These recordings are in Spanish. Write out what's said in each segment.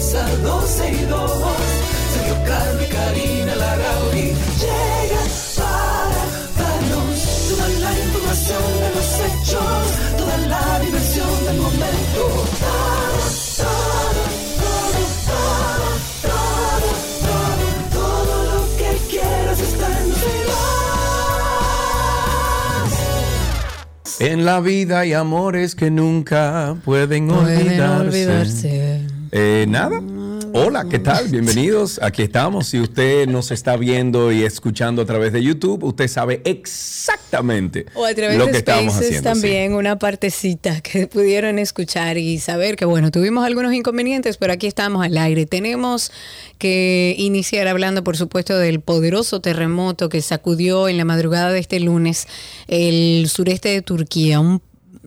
comienza 12 y 2. Sergio y Karina Larrauri llegan para darnos toda la información de los hechos, toda la diversión del momento. Todo, todo, todo, todo, todo, todo, lo que quieras está en 12 y 2. En la vida hay amores que nunca pueden, Pueden olvidarse. Eh, nada. Hola, ¿qué tal? Bienvenidos. Aquí estamos. Si usted nos está viendo y escuchando a través de YouTube, usted sabe exactamente O a través lo de que estamos sí. también, una partecita que pudieron escuchar y saber que, bueno, tuvimos algunos inconvenientes, pero aquí estamos al aire. Tenemos que iniciar hablando, por supuesto, del poderoso terremoto que sacudió en la madrugada de este lunes el sureste de Turquía, un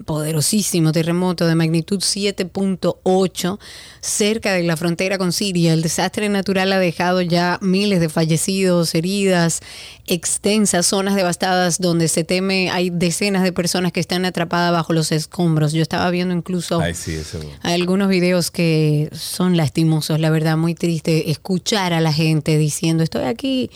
poderosísimo terremoto de magnitud 7.8 cerca de la frontera con Siria. El desastre natural ha dejado ya miles de fallecidos, heridas, extensas zonas devastadas donde se teme hay decenas de personas que están atrapadas bajo los escombros. Yo estaba viendo incluso Ay, sí, algunos videos que son lastimosos, la verdad, muy triste escuchar a la gente diciendo, estoy aquí.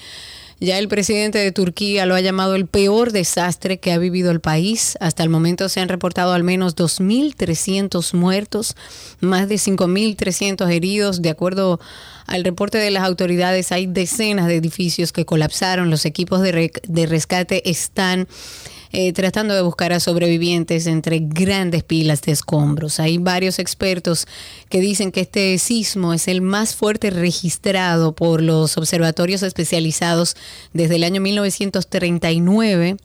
Ya el presidente de Turquía lo ha llamado el peor desastre que ha vivido el país. Hasta el momento se han reportado al menos 2.300 muertos, más de 5.300 heridos. De acuerdo al reporte de las autoridades, hay decenas de edificios que colapsaron. Los equipos de, re- de rescate están eh, tratando de buscar a sobrevivientes entre grandes pilas de escombros. Hay varios expertos que dicen que este sismo es el más fuerte registrado por los observatorios especializados desde el año 1939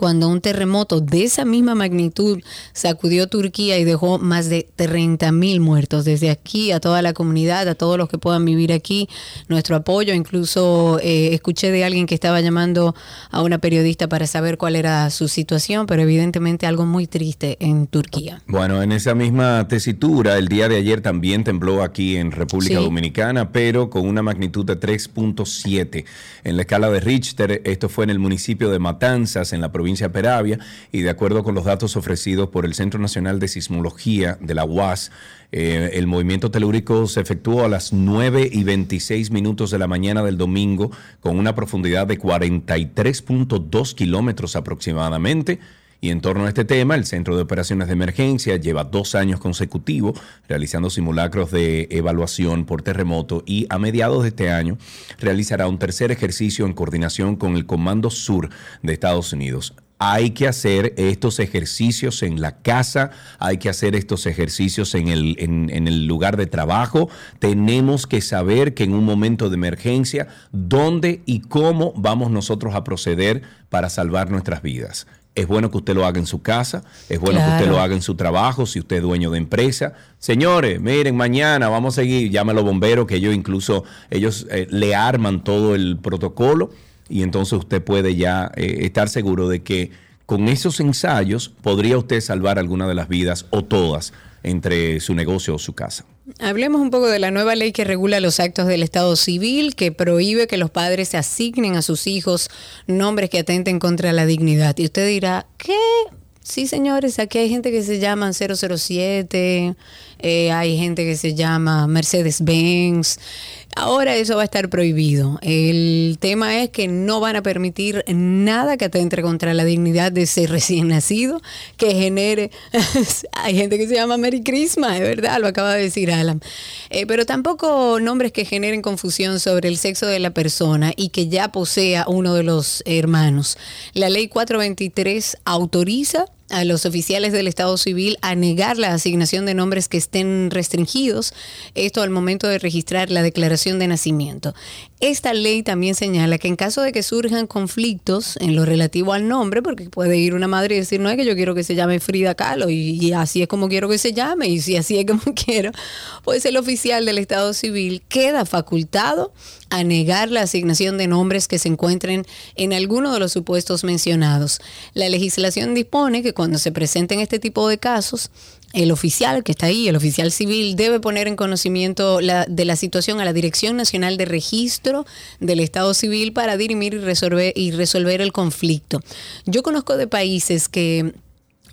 cuando un terremoto de esa misma magnitud sacudió Turquía y dejó más de 30 mil muertos. Desde aquí a toda la comunidad, a todos los que puedan vivir aquí, nuestro apoyo. Incluso eh, escuché de alguien que estaba llamando a una periodista para saber cuál era su situación, pero evidentemente algo muy triste en Turquía. Bueno, en esa misma tesitura, el día de ayer también tembló aquí en República Sí. Dominicana, pero con una magnitud de 3.7 en la escala de Richter. Esto fue en el municipio de Matanzas, en la provincia de Peravia, y de acuerdo con los datos ofrecidos por el Centro Nacional de Sismología de la UAS, eh, el movimiento telúrico se efectuó a las 9 y 26 minutos de la mañana del domingo con una profundidad de 43.2 kilómetros aproximadamente. Y en torno a este tema, el Centro de Operaciones de Emergencia lleva dos años consecutivos realizando simulacros de evaluación por terremoto y a mediados de este año realizará un tercer ejercicio en coordinación con el Comando Sur de Estados Unidos. Hay que hacer estos ejercicios en la casa, hay que hacer estos ejercicios en el, lugar de trabajo. Tenemos que saber que en un momento de emergencia, dónde y cómo vamos nosotros a proceder para salvar nuestras vidas. Es bueno que usted lo haga en su casa, es bueno que usted lo haga en su trabajo, si usted es dueño de empresa. Señores, miren, mañana vamos a seguir, llame a los bomberos, que ellos incluso, ellos eh, le arman todo el protocolo y entonces usted puede ya eh, estar seguro de que con esos ensayos podría usted salvar alguna de las vidas o todas entre su negocio o su casa. Hablemos un poco de la nueva ley que regula los actos del Estado civil, que prohíbe que los padres asignen a sus hijos nombres que atenten contra la dignidad. Y usted dirá, ¿qué? Sí, señores, aquí hay gente que se llama 007, eh, hay gente que se llama Mercedes-Benz. Ahora eso va a estar prohibido. El tema es que no van a permitir nada que atente contra la dignidad de ese recién nacido, que genere... hay gente que se llama Merry Christmas, es verdad, lo acaba de decir Alan. Eh, pero tampoco nombres que generen confusión sobre el sexo de la persona y que ya posea uno de los hermanos. La ley 423 autoriza a los oficiales del Estado civil a negar la asignación de nombres que estén restringidos, esto al momento de registrar la declaración de nacimiento. Esta ley también señala que en caso de que surjan conflictos en lo relativo al nombre, porque puede ir una madre y decir, no es que yo quiero que se llame Frida Kahlo y, así es como quiero que se llame y si así es como quiero, pues el oficial del Estado civil queda facultado a negar la asignación de nombres que se encuentren en alguno de los supuestos mencionados. La legislación dispone que cuando se presenten este tipo de casos, el oficial que está ahí, el oficial civil, debe poner en conocimiento de la situación a la Dirección Nacional de Registro del Estado Civil para dirimir y resolver, y resolver el conflicto. Yo conozco de países que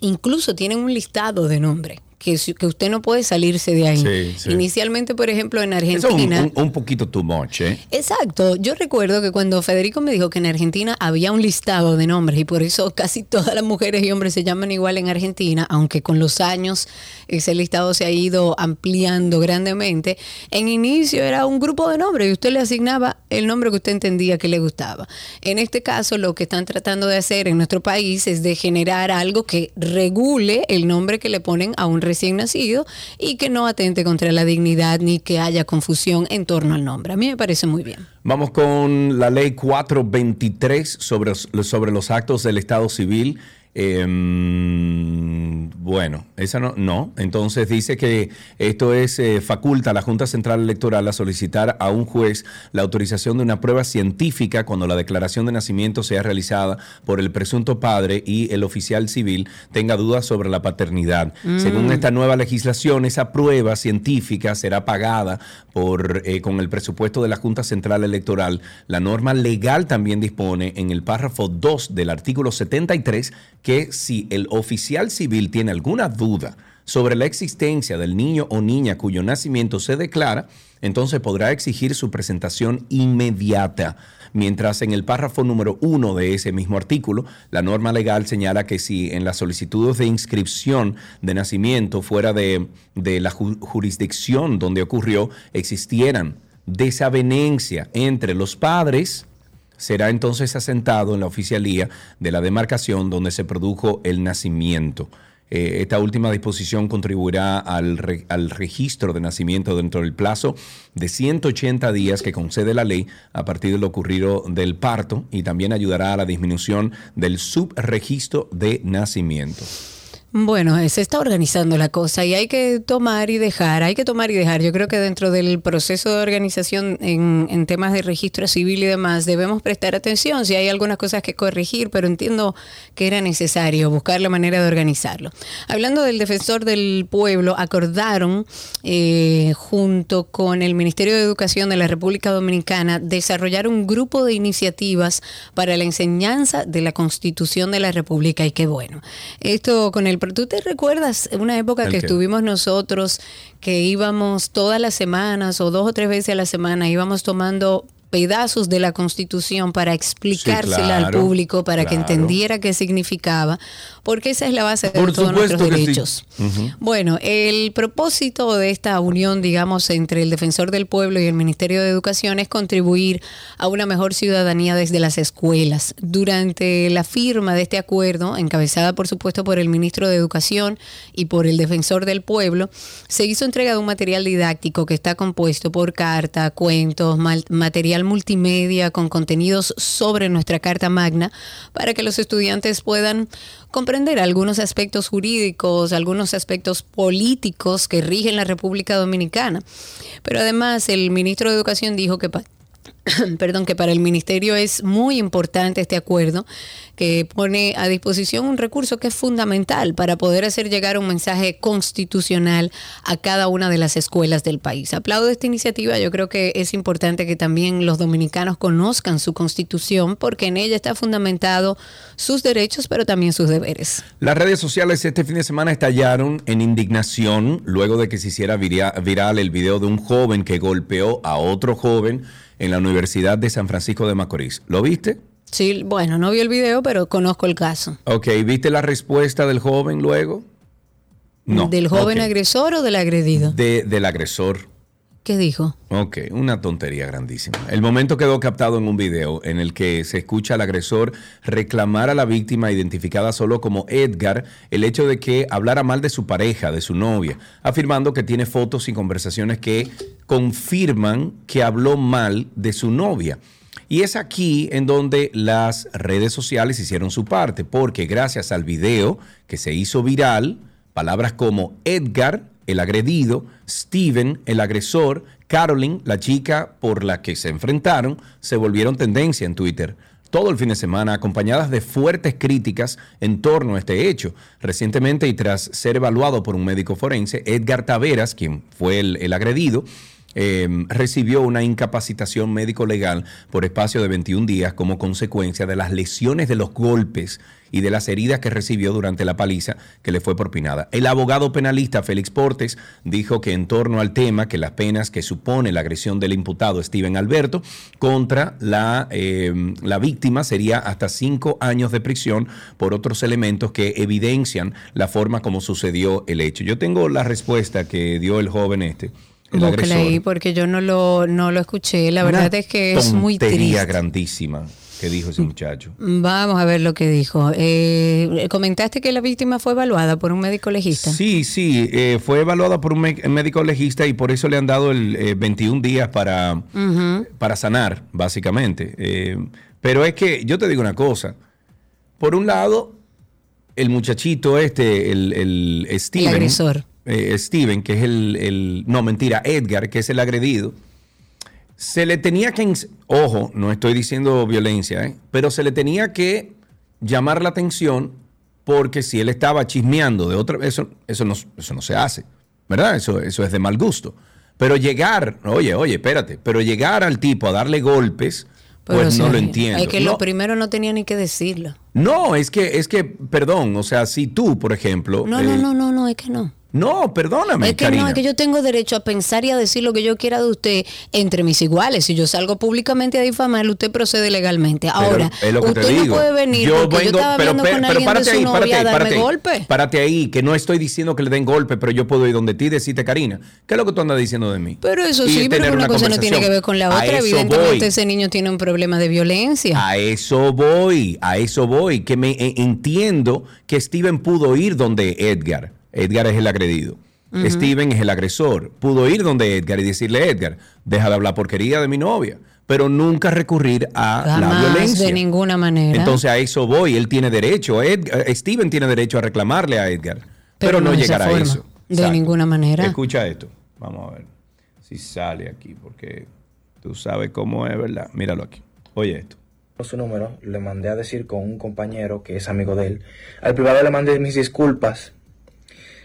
incluso tienen un listado de nombres que, que usted no puede salirse de ahí. Inicialmente, por ejemplo, en Argentina. Es un, poquito too much, ¿eh? Exacto. Yo recuerdo que cuando Federico me dijo que en Argentina había un listado de nombres y por eso casi todas las mujeres y hombres se llaman igual en Argentina, aunque con los años ese listado se ha ido ampliando grandemente. En inicio era un grupo de nombres y usted le asignaba el nombre que usted entendía que le gustaba. En este caso, lo que están tratando de hacer en nuestro país es de generar algo que regule el nombre que le ponen a un recién nacido y que no atente contra la dignidad ni que haya confusión en torno al nombre. A mí me parece muy bien. Vamos con la ley 423 sobre, sobre los actos del Estado civil. Em, bueno, esa no, no. Entonces dice que esto es eh, faculta a la Junta Central Electoral a solicitar a un juez la autorización de una prueba científica cuando la declaración de nacimiento sea realizada por el presunto padre y el oficial civil tenga dudas sobre la paternidad. Mm. Según esta nueva legislación, esa prueba científica será pagada por eh, con el presupuesto de la Junta Central Electoral. La norma legal también dispone en el párrafo 2 del artículo 73 que si el oficial civil tiene alguna duda sobre la existencia del niño o niña cuyo nacimiento se declara, entonces podrá exigir su presentación inmediata. Mientras en el párrafo número uno de ese mismo artículo, la norma legal señala que si en las solicitudes de inscripción de nacimiento fuera de, de la jurisdicción donde ocurrió existieran desavenencia entre los padres, será entonces asentado en la oficialía de la demarcación donde se produjo el nacimiento. Eh, esta última disposición contribuirá al, al, registro de nacimiento dentro del plazo de 180 días que concede la ley a partir de lo ocurrido del parto y también ayudará a la disminución del subregistro de nacimiento. Bueno, se está organizando la cosa y hay que tomar y dejar, hay que tomar y dejar. Yo creo que dentro del proceso de organización en, temas de registro civil y demás debemos prestar atención si hay algunas cosas que corregir, pero entiendo que era necesario buscar la manera de organizarlo. Hablando del defensor del pueblo, acordaron eh, junto con el Ministerio de Educación de la República Dominicana desarrollar un grupo de iniciativas para la enseñanza de la Constitución de la República y qué bueno. Esto con el ¿Tú te recuerdas una época que estuvimos nosotros que íbamos todas las semanas o dos o tres veces a la semana, íbamos tomando pedazos de la Constitución para explicársela al público, para que entendiera qué significaba, porque esa es la base de todos nuestros derechos. Bueno, el propósito de esta unión, digamos, entre el Defensor del Pueblo y el Ministerio de Educación es contribuir a una mejor ciudadanía desde las escuelas. Durante la firma de este acuerdo, encabezada por supuesto por el Ministro de Educación y por el Defensor del Pueblo, se hizo entrega de un material didáctico que está compuesto por carta, cuentos, material multimedia con contenidos sobre nuestra Carta Magna para que los estudiantes puedan comprender algunos aspectos jurídicos, algunos aspectos políticos que rigen la República Dominicana. Pero además el ministro de Educación dijo que perdón, que para el ministerio es muy importante este acuerdo que pone a disposición un recurso que es fundamental para poder hacer llegar un mensaje constitucional a cada una de las escuelas del país. Aplaudo esta iniciativa, yo creo que es importante que también los dominicanos conozcan su constitución porque en ella está fundamentado sus derechos pero también sus deberes. Las redes sociales este fin de semana estallaron en indignación luego de que se hiciera viral el video de un joven que golpeó a otro joven en la Universidad de San Francisco de Macorís. ¿Lo viste? Sí, bueno, no vi el video, pero conozco el caso. Ok, ¿viste la respuesta del joven luego? No. ¿Del joven agresor o del agredido? De, del agresor. ¿Qué dijo? Ok, una tontería grandísima. El momento quedó captado en un video en el que se escucha al agresor reclamar a la víctima identificada solo como Edgar el hecho de que hablara mal de su pareja, de su novia, afirmando que tiene fotos y conversaciones que confirman que habló mal de su novia. Y es aquí en donde las redes sociales hicieron su parte, porque gracias al video que se hizo viral, palabras como Edgar, el agredido, Steven, el agresor, Carolyn, la chica por la que se enfrentaron, se volvieron tendencia en Twitter todo el fin de semana, acompañadas de fuertes críticas en torno a este hecho. Recientemente, y tras ser evaluado por un médico forense, Edgar Taveras, quien fue el, el agredido, eh, recibió una incapacitación médico-legal por espacio de 21 días como consecuencia de las lesiones de los golpes y de las heridas que recibió durante la paliza que le fue propinada. El abogado penalista Félix Portes dijo que en torno al tema, que las penas que supone la agresión del imputado Steven Alberto contra la, eh, la víctima sería hasta cinco años de prisión por otros elementos que evidencian la forma como sucedió el hecho. Yo tengo la respuesta que dio el joven este. Búsquela ahí porque yo no lo, no lo escuché. La verdad es que es muy tontería triste. grandísima que dijo ese muchacho. Vamos a ver lo que dijo. Eh, comentaste que la víctima fue evaluada por un médico legista. Sí, sí, eh, fue evaluada por un médico legista y por eso le han dado el eh, 21 días para, para sanar, básicamente. Eh, pero es que yo te digo una cosa. Por un lado, el muchachito este, el, el Steven. agresor. eh, Steven, que es el, el- No, mentira, Edgar, que es el agredido. Se le tenía que. Ojo, no estoy diciendo violencia, ¿eh? pero se le tenía que llamar la atención porque si él estaba chismeando de otra. Eso, eso, no, eso no se hace, ¿verdad? Eso, eso es de mal gusto. Pero llegar, oye, oye, espérate, pero llegar al tipo a darle golpes, pues o no lo entiendo. Es que no, lo primero no tenía ni que decirlo. no, es que, es que, perdón, o sea, si tú, por ejemplo. No, eh, no, no, no, no, es que no. No, perdóname, Es que Karina. no, es que yo tengo derecho a pensar y a decir lo que yo quiera de usted entre mis iguales. Si yo salgo públicamente a difamarle, usted procede legalmente. Ahora, usted te no puede venir porque yo estaba pero, hablando pero- con pero alguien de párate su ahí, novia párate ahí, a darme párate ahí. golpe. Párate ahí, que no estoy diciendo que le den golpe, pero yo puedo ir donde ti y decirte, Karina, ¿qué es lo que tú andas diciendo de mí? Pero eso Y sí, pero una, cosa no tiene que ver con la otra. Evidentemente voy. ese niño tiene un problema de violencia. A eso voy, a eso voy, que me eh, entiendo que Steven pudo ir donde Edgar. Edgar es el agredido. Steven es el agresor. Pudo ir donde Edgar y decirle, Edgar, deja de hablar porquería de mi novia, pero nunca recurrir a la violencia. de ninguna manera. Entonces a eso voy, él tiene derecho, Edgar- eh, Steven tiene derecho a reclamarle a Edgar, pero, Pero no, no llegar a eso. de ninguna manera. Escucha esto, vamos a ver si sale aquí, porque tú sabes cómo es, ¿verdad? Míralo aquí. Oye esto. su número, le mandé a decir con un compañero que es amigo de él. Al privado le mandé mis disculpas.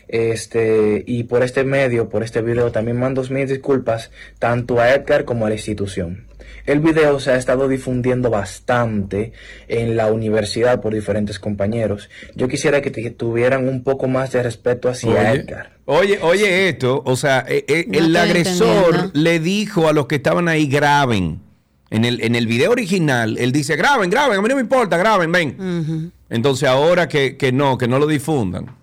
Este, y por este medio, por este video, también mando mis disculpas tanto a Edgar como a la institución. El video se ha estado difundiendo bastante en la universidad por diferentes compañeros. Yo quisiera que tuvieran un poco más de respeto hacia Oye, Edgar. Oye, oye esto, o sea, eh, eh, No el agresor le dijo a los que estaban ahí graben. En el, en el video original, él dice, graben, graben, a mí no me importa, graben, ven. Entonces ahora que, que no, que no lo difundan.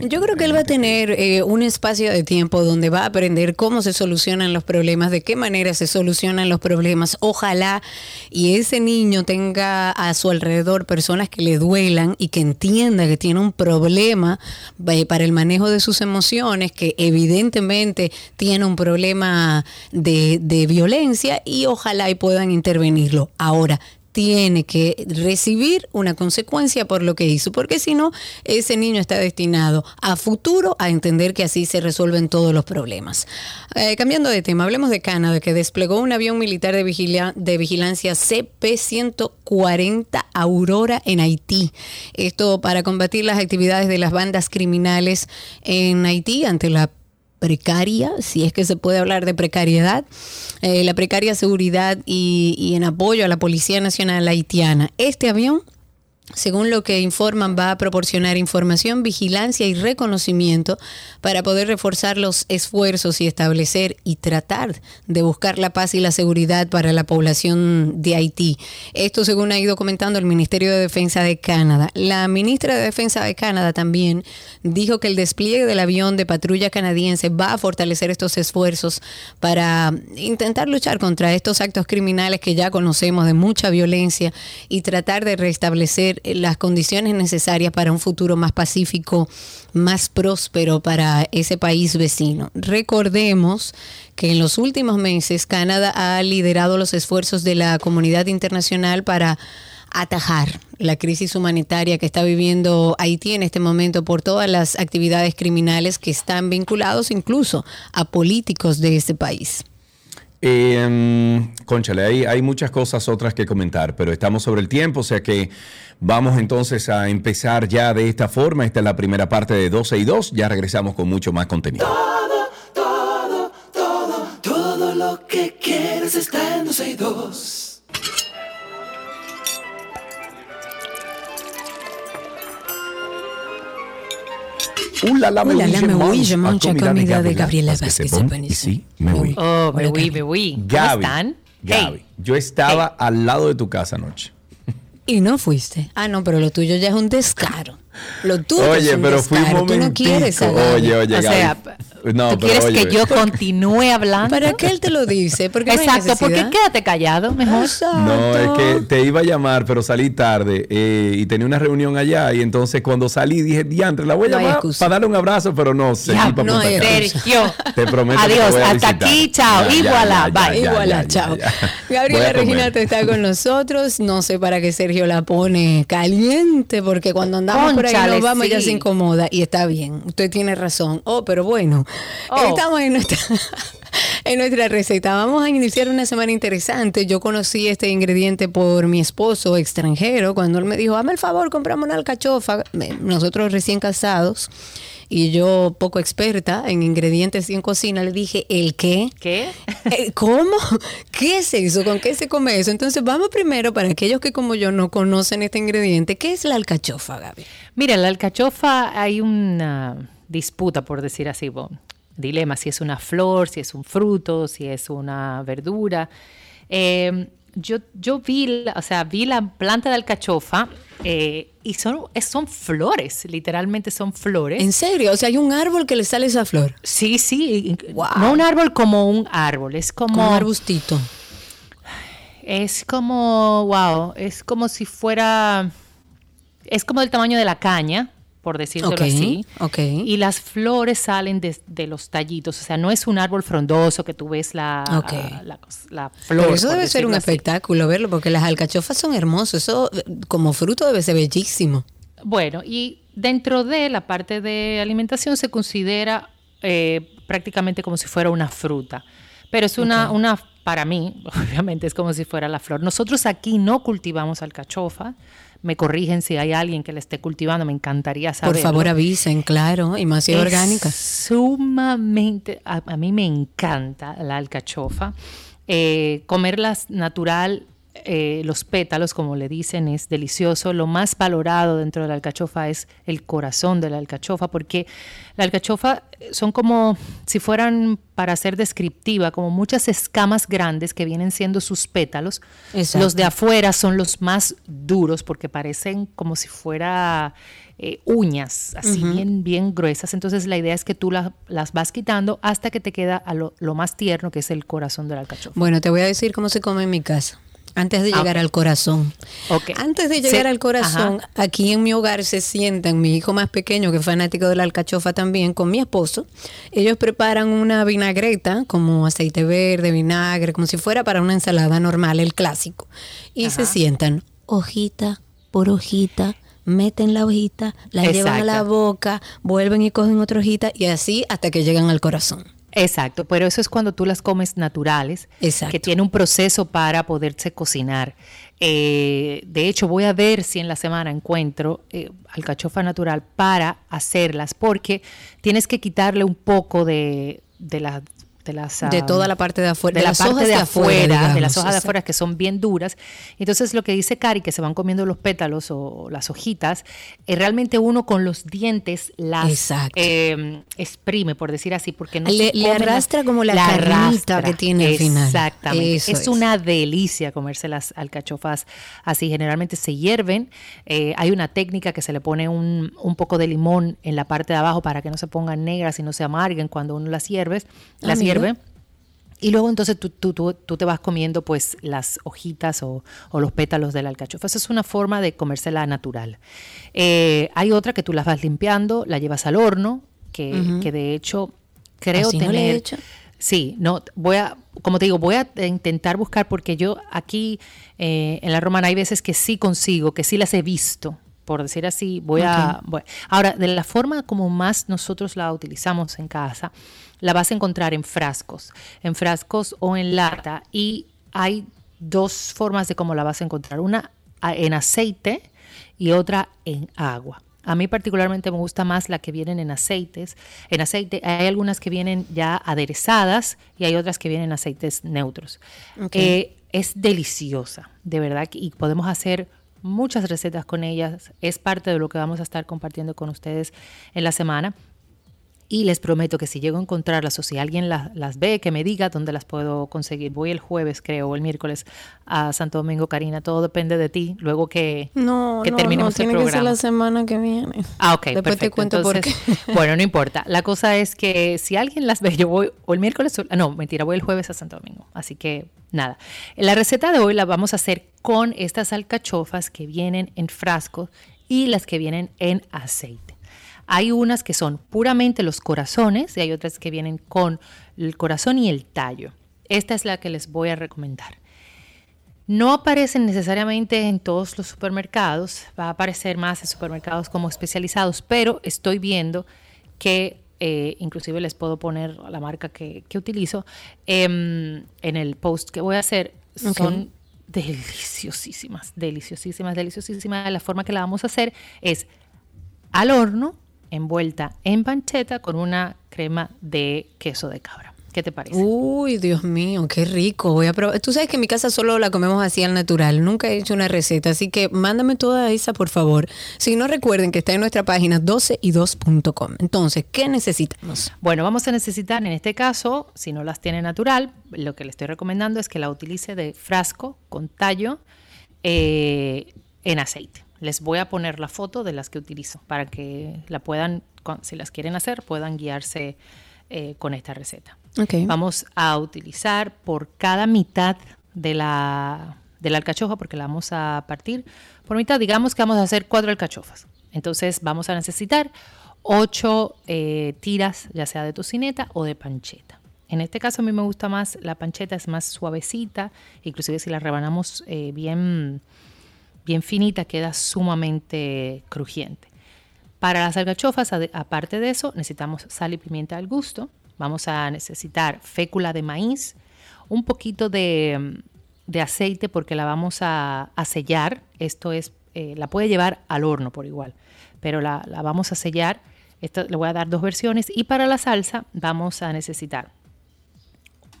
Yo creo que él va a tener eh, un espacio de tiempo donde va a aprender cómo se solucionan los problemas, de qué manera se solucionan los problemas. Ojalá y ese niño tenga a su alrededor personas que le duelan y que entienda que tiene un problema eh, para el manejo de sus emociones, que evidentemente tiene un problema de, de violencia y ojalá y puedan intervenirlo. Ahora, tiene que recibir una consecuencia por lo que hizo, porque si no, ese niño está destinado a futuro a entender que así se resuelven todos los problemas. Eh, cambiando de tema, hablemos de Canadá, que desplegó un avión militar de, de vigilancia CP-140 Aurora en Haití. Esto para combatir las actividades de las bandas criminales en Haití ante la precaria, si es que se puede hablar de precariedad, eh, la precaria seguridad y, y en apoyo a la Policía Nacional Haitiana. Este avión según lo que informan, va a proporcionar información, vigilancia y reconocimiento para poder reforzar los esfuerzos y establecer y tratar de buscar la paz y la seguridad para la población de Haití. Esto según ha ido comentando el Ministerio de Defensa de Canadá. La ministra de Defensa de Canadá también dijo que el despliegue del avión de patrulla canadiense va a fortalecer estos esfuerzos para intentar luchar contra estos actos criminales que ya conocemos de mucha violencia y tratar de restablecer las condiciones necesarias para un futuro más pacífico, más próspero para ese país vecino. Recordemos que en los últimos meses Canadá ha liderado los esfuerzos de la comunidad internacional para atajar la crisis humanitaria que está viviendo Haití en este momento por todas las actividades criminales que están vinculados incluso a políticos de ese país. Eh, conchale, hay, hay muchas cosas otras que comentar, pero estamos sobre el tiempo, o sea que vamos entonces a empezar ya de esta forma. Esta es la primera parte de 12 y 2. Ya regresamos con mucho más contenido. Todo, todo, todo, todo lo que quieres está en 12 y 2. Uh, la, me Uh, la, la, huye, me huye, a mucha comida de Gabriela Vázquez. Y sí, me huí. Oh, me Gaby. me voy. ¿Cómo Gaby, están? Gaby, Hey. yo estaba al lado de tu casa anoche. Y no fuiste. Ah, no, pero lo tuyo ya es un descaro. Lo tuyo Oye, es un pero fui un descaro. Tú no quieres momentico. Oye, oye, O sea, No, ¿tú pero quieres oye, que yo continúe hablando? ¿Para qué él te lo dice? Porque no Exacto, ¿por qué necesidad. quédate callado mejor? No, es que te iba a llamar, pero salí tarde eh, y tenía una reunión allá. Y entonces cuando salí dije, diantre, la voy a No llamar para darle un abrazo, pero no sé. Ya, para no. Sergio. Te prometo que te Adiós, voy a hasta visitar. aquí, chao. Ya, bye. ya, Igual, ya, chao. Gabriela. Regina te está con nosotros. No sé para qué Sergio la pone caliente, porque cuando andamos por ahí nos vamos ya sí. se incomoda. Y está bien, usted tiene razón. Oh, pero bueno, Oh. estamos en nuestra, en nuestra receta. Vamos a iniciar una semana interesante. Yo conocí este ingrediente por mi esposo extranjero, cuando él me dijo, hazme el favor, compramos una alcachofa. Nosotros recién casados. Y yo, poco experta en ingredientes y en cocina, le dije, ¿el qué? ¿Qué? Eh, ¿Cómo? ¿Qué es eso? ¿Con qué se come eso? Entonces vamos primero para aquellos que como yo no conocen este ingrediente. ¿Qué es la alcachofa, Gaby? Mira, la alcachofa hay una disputa, por decir así, dilema, si es una flor, si es un fruto, si es una verdura. Eh, yo, yo vi, la- o sea, vi la planta de alcachofa eh, y son, son flores, literalmente son flores. ¿En serio? O sea, hay un árbol que le sale esa flor. Sí, sí, Wow. no un árbol como un árbol, es como... Como un arbustito. Es como, wow, es como si fuera, es como del tamaño de la caña, por decirlo así. ok. Y las flores salen de, de los tallitos, o sea, no es un árbol frondoso que tú ves la, la, la flor. Pero eso debe ser un así. espectáculo verlo, porque las alcachofas son hermosas. Eso como fruto debe ser bellísimo. Bueno, y dentro de la parte de alimentación se considera eh, prácticamente como si fuera una fruta. Pero es una, una, para mí, obviamente es como si fuera la flor. Nosotros aquí no cultivamos alcachofa. Me corrigen si hay alguien que la esté cultivando, me encantaría saber. Por favor, avisen, claro, y más si es orgánica. Sumamente, a, a mí me encanta la alcachofa. Eh, comerlas natural, eh, los pétalos, como le dicen, es delicioso. Lo más valorado dentro de la alcachofa es el corazón de la alcachofa, porque la alcachofa eh, son como si fueran, para ser descriptiva, como muchas escamas grandes que vienen siendo sus pétalos. Exacto. Los de afuera son los más duros porque parecen como si fuera eh, uñas, así bien, bien gruesas. Entonces la idea es que tú la- las vas quitando hasta que te queda a lo, lo más tierno, que es el corazón de la alcachofa. Bueno, te voy a decir cómo se come en mi casa. Antes de Ah, llegar al corazón. Antes de Sí, llegar al corazón, ajá. aquí en mi hogar se sientan mi hijo más pequeño, que es fanático de la alcachofa también, con mi esposo. Ellos preparan una vinagreta, como aceite verde, vinagre, como si fuera para una ensalada normal, el clásico. Y se sientan hojita por hojita, meten la hojita, la llevan a la boca, vuelven y cogen otra hojita y así hasta que llegan al corazón. Exacto, pero eso es cuando tú las comes naturales, Exacto. que tiene un proceso para poderse cocinar. Eh, de hecho, voy a ver si en la semana encuentro eh, alcachofa natural para hacerlas, porque tienes que quitarle un poco de, de la de las de toda la parte de afuera, de, la parte de, afuera, de las hojas de afuera que son bien duras. Entonces lo que dice Cari, que se van comiendo los pétalos o las hojitas, eh, realmente uno con los dientes las eh, exprime, por decir así, porque no Le- se le comen las- arrastra como la la carnita arrastra. que tiene al final. Exactamente. Eso es, es. una delicia comerse las alcachofas así. Generalmente se hierven. Eh, hay una técnica que se le pone un, un poco de limón en la parte de abajo para que no se pongan negras y no se amarguen cuando uno las hierves, Ah, las mira. Hierve. Y luego entonces tú, tú, tú, tú te vas comiendo pues las hojitas o, o los pétalos de la alcachofa. Esa es una forma de comérsela natural. Eh, hay otra que tú las vas limpiando, la llevas al horno, que, que de hecho creo Así no tener... le he hecho. Sí, no, voy a, como te digo, voy a intentar buscar porque yo aquí eh, en la romana hay veces que sí consigo, que sí las he visto, por decir así. Voy a, voy- ahora, de la forma como más nosotros la utilizamos en casa, la vas a encontrar en frascos, en frascos o en lata y hay dos formas de cómo la vas a encontrar, una en aceite y otra en agua. A mí particularmente me gusta más la que vienen en aceites. En aceite hay algunas que vienen ya aderezadas y hay otras que vienen en aceites neutros. Eh, es deliciosa, de verdad, y podemos hacer muchas recetas con ellas. Es parte de lo que vamos a estar compartiendo con ustedes en la semana. Y les prometo que si llego a encontrarlas o si alguien la- las ve, que me diga dónde las puedo conseguir. Voy el jueves, creo, o el miércoles a Santo Domingo, Karina. Todo depende de ti. Luego que, No, que no, terminemos no, tiene el que programa. ser la semana que viene. Ah, ok. Después te perfecto. cuento por Entonces, qué. Bueno, no importa. La cosa es que si alguien las ve, yo voy o el miércoles, o- no, mentira, voy el jueves a Santo Domingo. Así que nada. La receta de hoy la vamos a hacer con estas alcachofas que vienen en frascos y las que vienen en aceite. Hay unas que son puramente los corazones y hay otras que vienen con el corazón y el tallo. Esta es la que les voy a recomendar. No aparecen necesariamente en todos los supermercados, va a aparecer más en supermercados como especializados, pero estoy viendo que eh, inclusive les puedo poner la marca que, que utilizo em, en el post que voy a hacer. Son deliciosísimas, deliciosísimas, deliciosísimas. La forma que la vamos a hacer es al horno, envuelta en pancheta con una crema de queso de cabra. ¿Qué te parece? Uy, Dios mío, qué rico. Voy a probar. Tú sabes que en mi casa solo la comemos así al natural. Nunca he hecho una receta, así que mándame toda esa, por favor. Si no recuerden que está en nuestra página 12y2.com. Entonces, ¿qué necesitamos? Bueno, vamos a necesitar en este caso, si no las tiene natural, lo que le estoy recomendando es que la utilice de frasco con tallo eh, en aceite. Les voy a poner la foto de las que utilizo para que la puedan, si las quieren hacer, puedan guiarse eh, con esta receta. Vamos a utilizar por cada mitad de la, de la alcachofa, porque la vamos a partir por mitad, digamos que vamos a hacer cuatro alcachofas. Entonces vamos a necesitar ocho eh, tiras, ya sea de tocineta o de pancheta. En este caso a mí me gusta más, la pancheta es más suavecita, inclusive si la rebanamos eh, bien, bien finita queda sumamente crujiente. Para las alcachofas, aparte de eso, necesitamos sal y pimienta al gusto. Vamos a necesitar fécula de maíz, un poquito de, de aceite porque la vamos a, a sellar. Esto es, eh, la puede llevar al horno por igual, pero la, la vamos a sellar. Esto le voy a dar dos versiones. Y para la salsa vamos a necesitar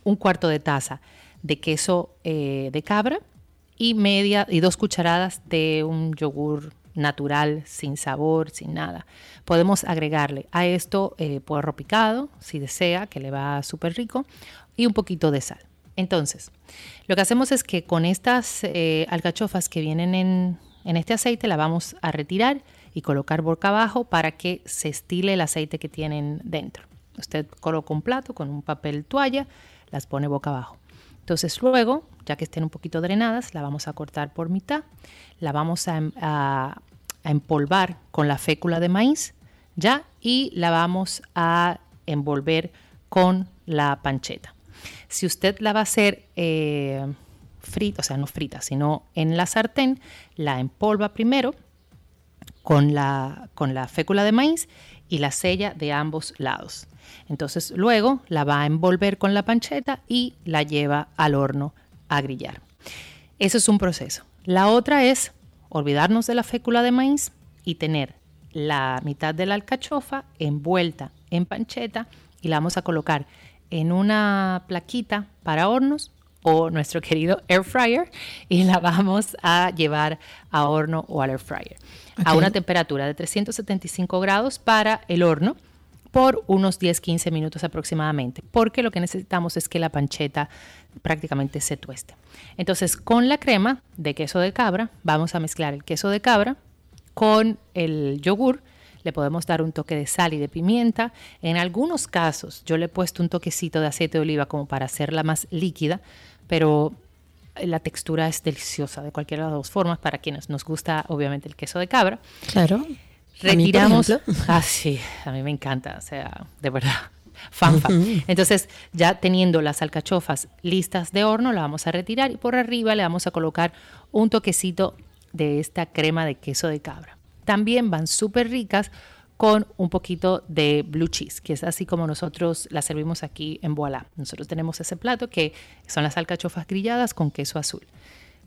un cuarto de taza de queso eh, de cabra y media y dos cucharadas de un yogur natural, sin sabor, sin nada. Podemos agregarle a esto eh, puerro picado, si desea, que le va súper rico, y un poquito de sal. Entonces, lo que hacemos es que con estas eh, alcachofas que vienen en, en este aceite, la vamos a retirar y colocar boca abajo para que se estile el aceite que tienen dentro. Usted coloca un plato con un papel toalla, las pone boca abajo. Entonces luego, ya que estén un poquito drenadas, la vamos a cortar por mitad, la vamos a, em- a empolvar con la fécula de maíz, ya, y la vamos a envolver con la pancheta. Si usted la va a hacer eh, frita, o sea, no frita, sino en la sartén, la empolva primero con la, con la fécula de maíz y la sella de ambos lados. Entonces luego la va a envolver con la pancheta y la lleva al horno a grillar. Eso es un proceso. La otra es olvidarnos de la fécula de maíz y tener la mitad de la alcachofa envuelta en pancheta y la vamos a colocar en una plaquita para hornos o nuestro querido air fryer y la vamos a llevar a horno o al air fryer a una temperatura de 375 grados para el horno por unos 10-15 minutos aproximadamente, porque lo que necesitamos es que la pancheta prácticamente se tueste. Entonces, con la crema de queso de cabra, vamos a mezclar el queso de cabra con el yogur. Le podemos dar un toque de sal y de pimienta. En algunos casos, yo le he puesto un toquecito de aceite de oliva como para hacerla más líquida, pero la textura es deliciosa de cualquiera de las dos formas para quienes nos gusta obviamente el queso de cabra. Claro. Retiramos. ah, sí, a mí me encanta, o sea, de verdad. Fanfa. Entonces, ya teniendo las alcachofas listas de horno, la vamos a retirar y por arriba le vamos a colocar un toquecito de esta crema de queso de cabra. También van súper ricas con un poquito de blue cheese, que es así como nosotros la servimos aquí en Voilà. Nosotros tenemos ese plato que son las alcachofas grilladas con queso azul.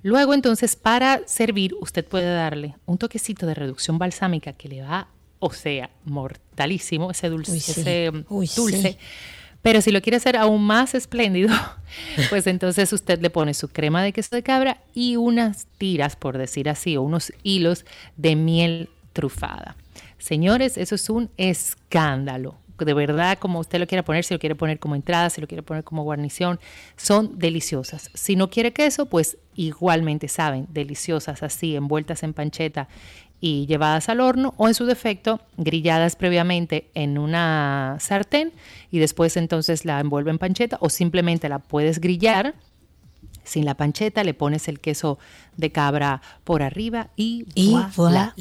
Luego entonces para servir usted puede darle un toquecito de reducción balsámica que le va, o sea, mortalísimo ese dulce. ese dulce. Pero si lo quiere hacer aún más espléndido, pues entonces usted le pone su crema de queso de cabra y unas tiras, por decir así, o unos hilos de miel trufada. Señores, eso es un escándalo. De verdad, como usted lo quiera poner, si lo quiere poner como entrada, si lo quiere poner como guarnición, son deliciosas. Si no quiere queso, pues igualmente saben, deliciosas así, envueltas en pancheta y llevadas al horno o en su defecto grilladas previamente en una sartén y después entonces la envuelve en pancheta o simplemente la puedes grillar sin la pancheta, le pones el queso de cabra por arriba y, y voilà.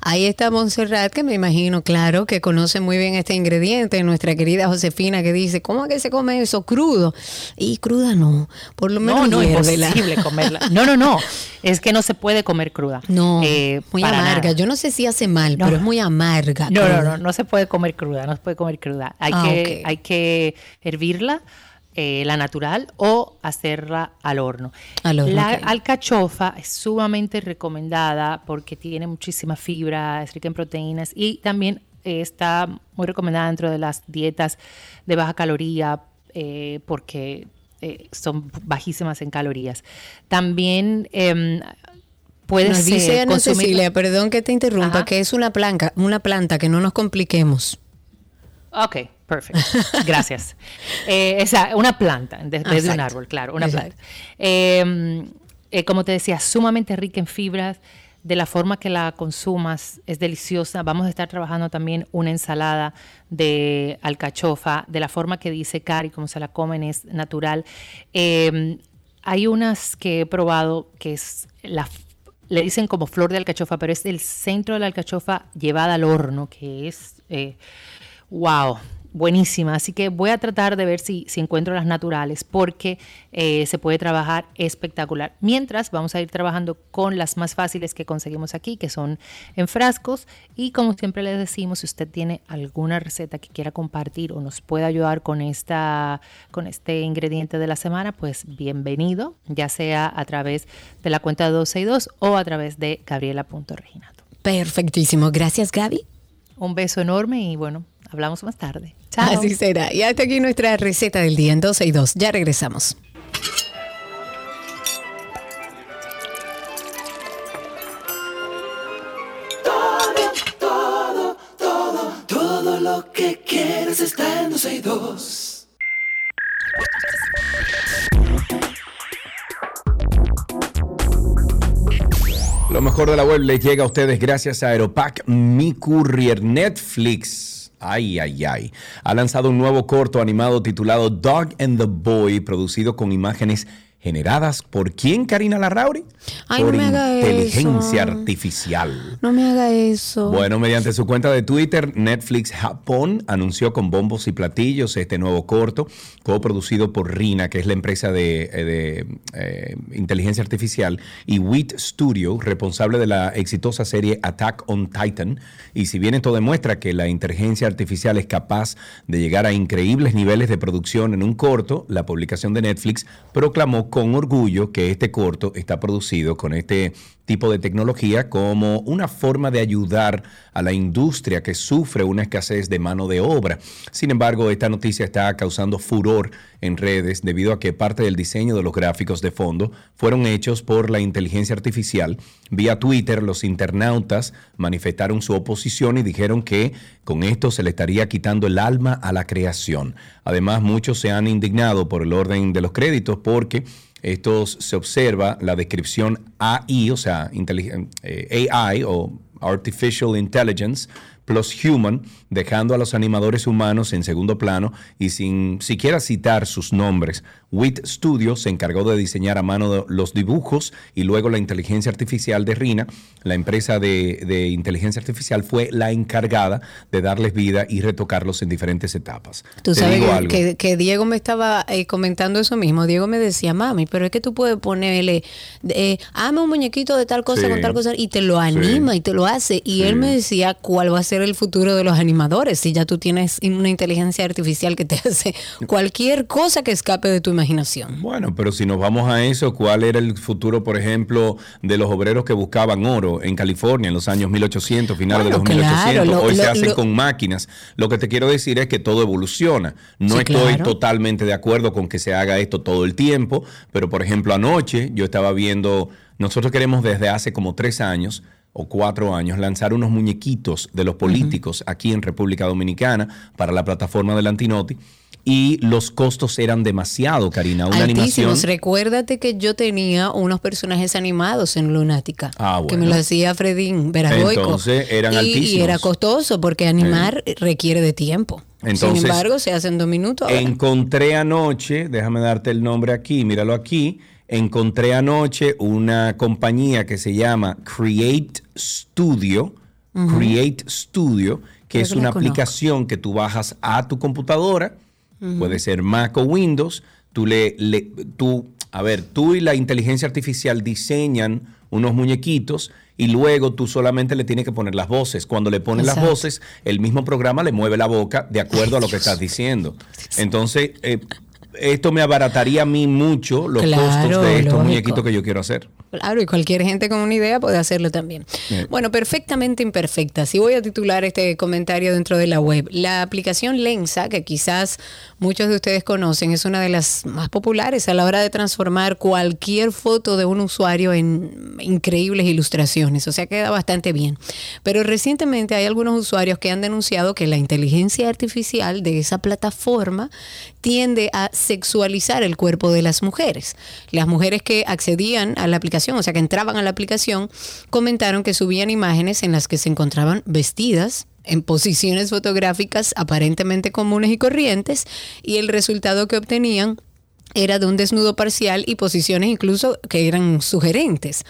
Ahí está Montserrat, que me imagino, claro, que conoce muy bien este ingrediente, nuestra querida Josefina, que dice, ¿cómo es que se come eso crudo? Y cruda no, por lo menos no, no es posible comerla. No, no, no, es que no se puede comer cruda. No, eh, muy amarga. Yo no sé si hace mal, pero es muy amarga. No, no, no, no se puede comer cruda, no se puede comer cruda. Hay, ah, que, hay que hervirla eh, la natural o hacerla al horno. la alcachofa es sumamente recomendada porque tiene muchísima fibra, es rica en proteínas y también eh, está muy recomendada dentro de las dietas de baja caloría eh, porque son bajísimas en calorías. También em, puede nos ser dice Ana Cecilia, perdón que te interrumpa, que es una planta, una planta que no nos compliquemos. Ok, perfecto. Gracias. eh, una planta, desde un árbol, claro, una planta. Em, eh, como te decía, sumamente rica en fibras. De la forma que la consumas es deliciosa. Vamos a estar trabajando también una ensalada de alcachofa. De la forma que dice Cari, como se la comen, es natural. Em, hay unas que he probado que es la le dicen como flor de alcachofa, pero es el centro de la alcachofa llevada al horno, que es eh, wow, buenísima. Así que voy a tratar de ver si, si encuentro las naturales porque eh, se puede trabajar espectacular. Mientras vamos a ir trabajando con las más fáciles que conseguimos aquí, que son en frascos. Y como siempre les decimos, si usted tiene alguna receta que quiera compartir o nos puede ayudar con, esta, con este ingrediente de la semana, pues bienvenido, ya sea a través de la cuenta de 12 y 2 o a través de gabriela.reginato. Perfectísimo. Gracias, Gaby. Un beso enorme y bueno, Hablamos más tarde. Chao. Así será. Y hasta aquí nuestra receta del día en 12 y 2. Ya regresamos. Todo, todo, todo, todo lo que quieres está en 12 y 2. Lo mejor de la web les llega a ustedes gracias a Aeropack Mi Courier Netflix Ay, ay, ay. Ha lanzado un nuevo corto animado titulado Dog and the Boy, producido con imágenes generadas por quién, Karina Larrauri? Ay, por no me haga inteligencia artificial. No me haga eso. Bueno, mediante su cuenta de Twitter, Netflix Japón anunció con bombos y platillos este nuevo corto, co-producido por Rina, que es la empresa de, eh, eh, inteligencia artificial, y WIT Studio, responsable de la exitosa serie Attack on Titan. Y si bien esto demuestra que la inteligencia artificial es capaz de llegar a increíbles niveles de producción en un corto, la publicación de Netflix proclamó con orgullo que este corto está producido con este tipo de tecnología como una forma de ayudar a la industria que sufre una escasez de mano de obra. Sin embargo, esta noticia está causando furor en redes debido a que parte del diseño de los gráficos de fondo fueron hechos por la inteligencia artificial. Vía Twitter, los internautas manifestaron su oposición y dijeron que con esto se le estaría quitando el alma a la creación. Además, muchos se han indignado por el orden de los créditos porque estos se observa la descripción AI, o sea, eh, AI o Artificial Intelligence, plus Human, dejando a los animadores humanos en segundo plano y sin siquiera citar sus nombres. WIT Studio se encargó de diseñar a mano los dibujos y luego la inteligencia artificial de Rina, la empresa de, inteligencia artificial, fue la encargada de darles vida y retocarlos en diferentes etapas. Tú sabes que, Diego me estaba eh, comentando eso mismo. Diego me decía, mami, pero es que tú puedes ponerle, eh, un muñequito de tal cosa con tal cosa y te lo anima y te lo hace. Y él me decía cuál va a ser el futuro de los animadores si ya tú tienes una inteligencia artificial que te hace cualquier cosa que escape de tu imaginación. Bueno, pero si nos vamos a eso, ¿cuál era el futuro, por ejemplo, de los obreros que buscaban oro en California en los años 1800, finales de los 1800? Hoy se hacen con máquinas. Lo que te quiero decir es que todo evoluciona. No estoy totalmente de acuerdo con que se haga esto todo el tiempo, pero por ejemplo anoche yo estaba viendo, nosotros queremos desde hace como tres años o cuatro años lanzar unos muñequitos de los políticos aquí en República Dominicana para la plataforma del Antinoti y los costos eran demasiado, Karina. Una animación. Recuérdate que yo tenía unos personajes animados en Lunática. Ah, que me lo hacía Fredín Veragoico. Entonces eran y, altísimos. Y era costoso porque animar requiere de tiempo. Sin embargo, se hacen dos minutos. Encontré anoche, déjame darte el nombre aquí, míralo aquí encontré anoche una compañía que se llama Create Studio, Create Studio, que es una aplicación que tú bajas a tu computadora, puede ser Mac o Windows, tú le, tú, a ver, tú y la inteligencia artificial diseñan unos muñequitos y luego tú solamente le tienes que poner las voces. Cuando le pones las voces, el mismo programa le mueve la boca de acuerdo a lo que estás diciendo. Entonces, eh, esto me abarataría a mí mucho los costos de estos muñequitos que yo quiero hacer. Claro, y cualquier gente con una idea puede hacerlo también. Bueno, perfectamente imperfecta. Si voy a titular este comentario dentro de la web. La aplicación Lensa, que quizás muchos de ustedes conocen, es una de las más populares a la hora de transformar cualquier foto de un usuario en increíbles ilustraciones. O sea, queda bastante bien. Pero recientemente hay algunos usuarios que han denunciado que la inteligencia artificial de esa plataforma tiende a sexualizar el cuerpo de las mujeres. Las mujeres que accedían a la aplicación, o sea, que entraban a la aplicación, comentaron que subían imágenes en las que se encontraban vestidas en posiciones fotográficas aparentemente comunes y corrientes y el resultado que obtenían era de un desnudo parcial y posiciones incluso que eran sugerentes.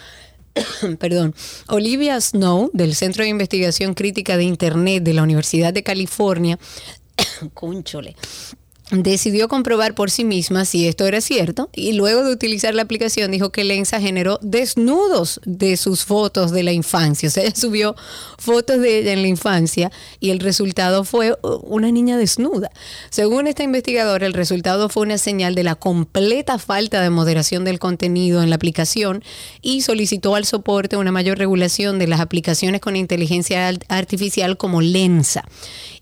Perdón. Olivia Snow, del Centro de Investigación Crítica de Internet de la Universidad de California, conchole, decidió comprobar por sí misma si esto era cierto y luego de utilizar la aplicación dijo que Lenza generó desnudos de sus fotos de la infancia. O sea, ella subió fotos de ella en la infancia y el resultado fue uh, una niña desnuda. Según esta investigadora, el resultado fue una señal de la completa falta de moderación del contenido en la aplicación y solicitó al soporte una mayor regulación de las aplicaciones con inteligencia artificial como Lensa.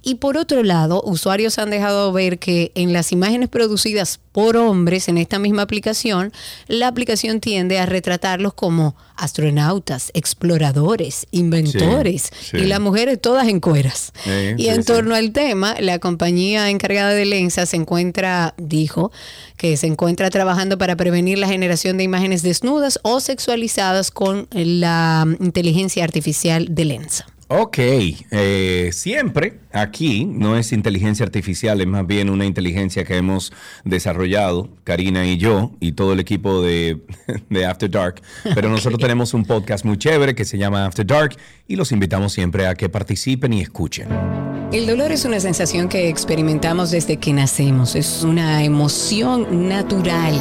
Y por otro lado, usuarios han dejado ver que en las imágenes producidas por hombres en esta misma aplicación, la aplicación tiende a retratarlos como astronautas, exploradores, inventores y las mujeres todas en cueras. y en torno al tema, la compañía encargada de Lensa se encuentra, dijo, que se encuentra trabajando para prevenir la generación de imágenes desnudas o sexualizadas con la inteligencia artificial de Lensa. Ok, eh, siempre aquí no es inteligencia artificial, es más bien una inteligencia que hemos desarrollado, Karina y yo, y todo el equipo de, After Dark. Pero nosotros tenemos un podcast muy chévere que se llama After Dark y los invitamos siempre a que participen y escuchen. El dolor es una sensación que experimentamos desde que nacemos, es una emoción natural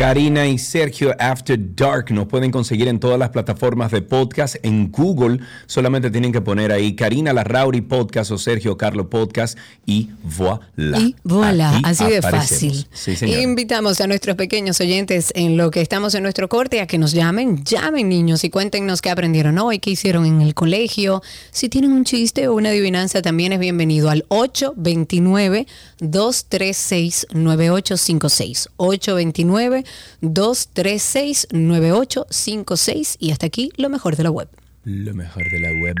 Karina y Sergio After Dark nos pueden conseguir en todas las plataformas de podcast. En Google solamente tienen que poner ahí Karina Larrauri Podcast o Sergio Carlo Podcast y voilà. Y voilà, Aquí así de fácil. Sí. Invitamos a nuestros pequeños oyentes en lo que estamos en nuestro corte a que nos llamen, llamen niños y cuéntenos qué aprendieron hoy, qué hicieron en el colegio. Si tienen un chiste o una adivinanza también es bienvenido al 829-236-9856. 829-236-9856 y hasta aquí lo mejor de la web. Lo mejor de la web.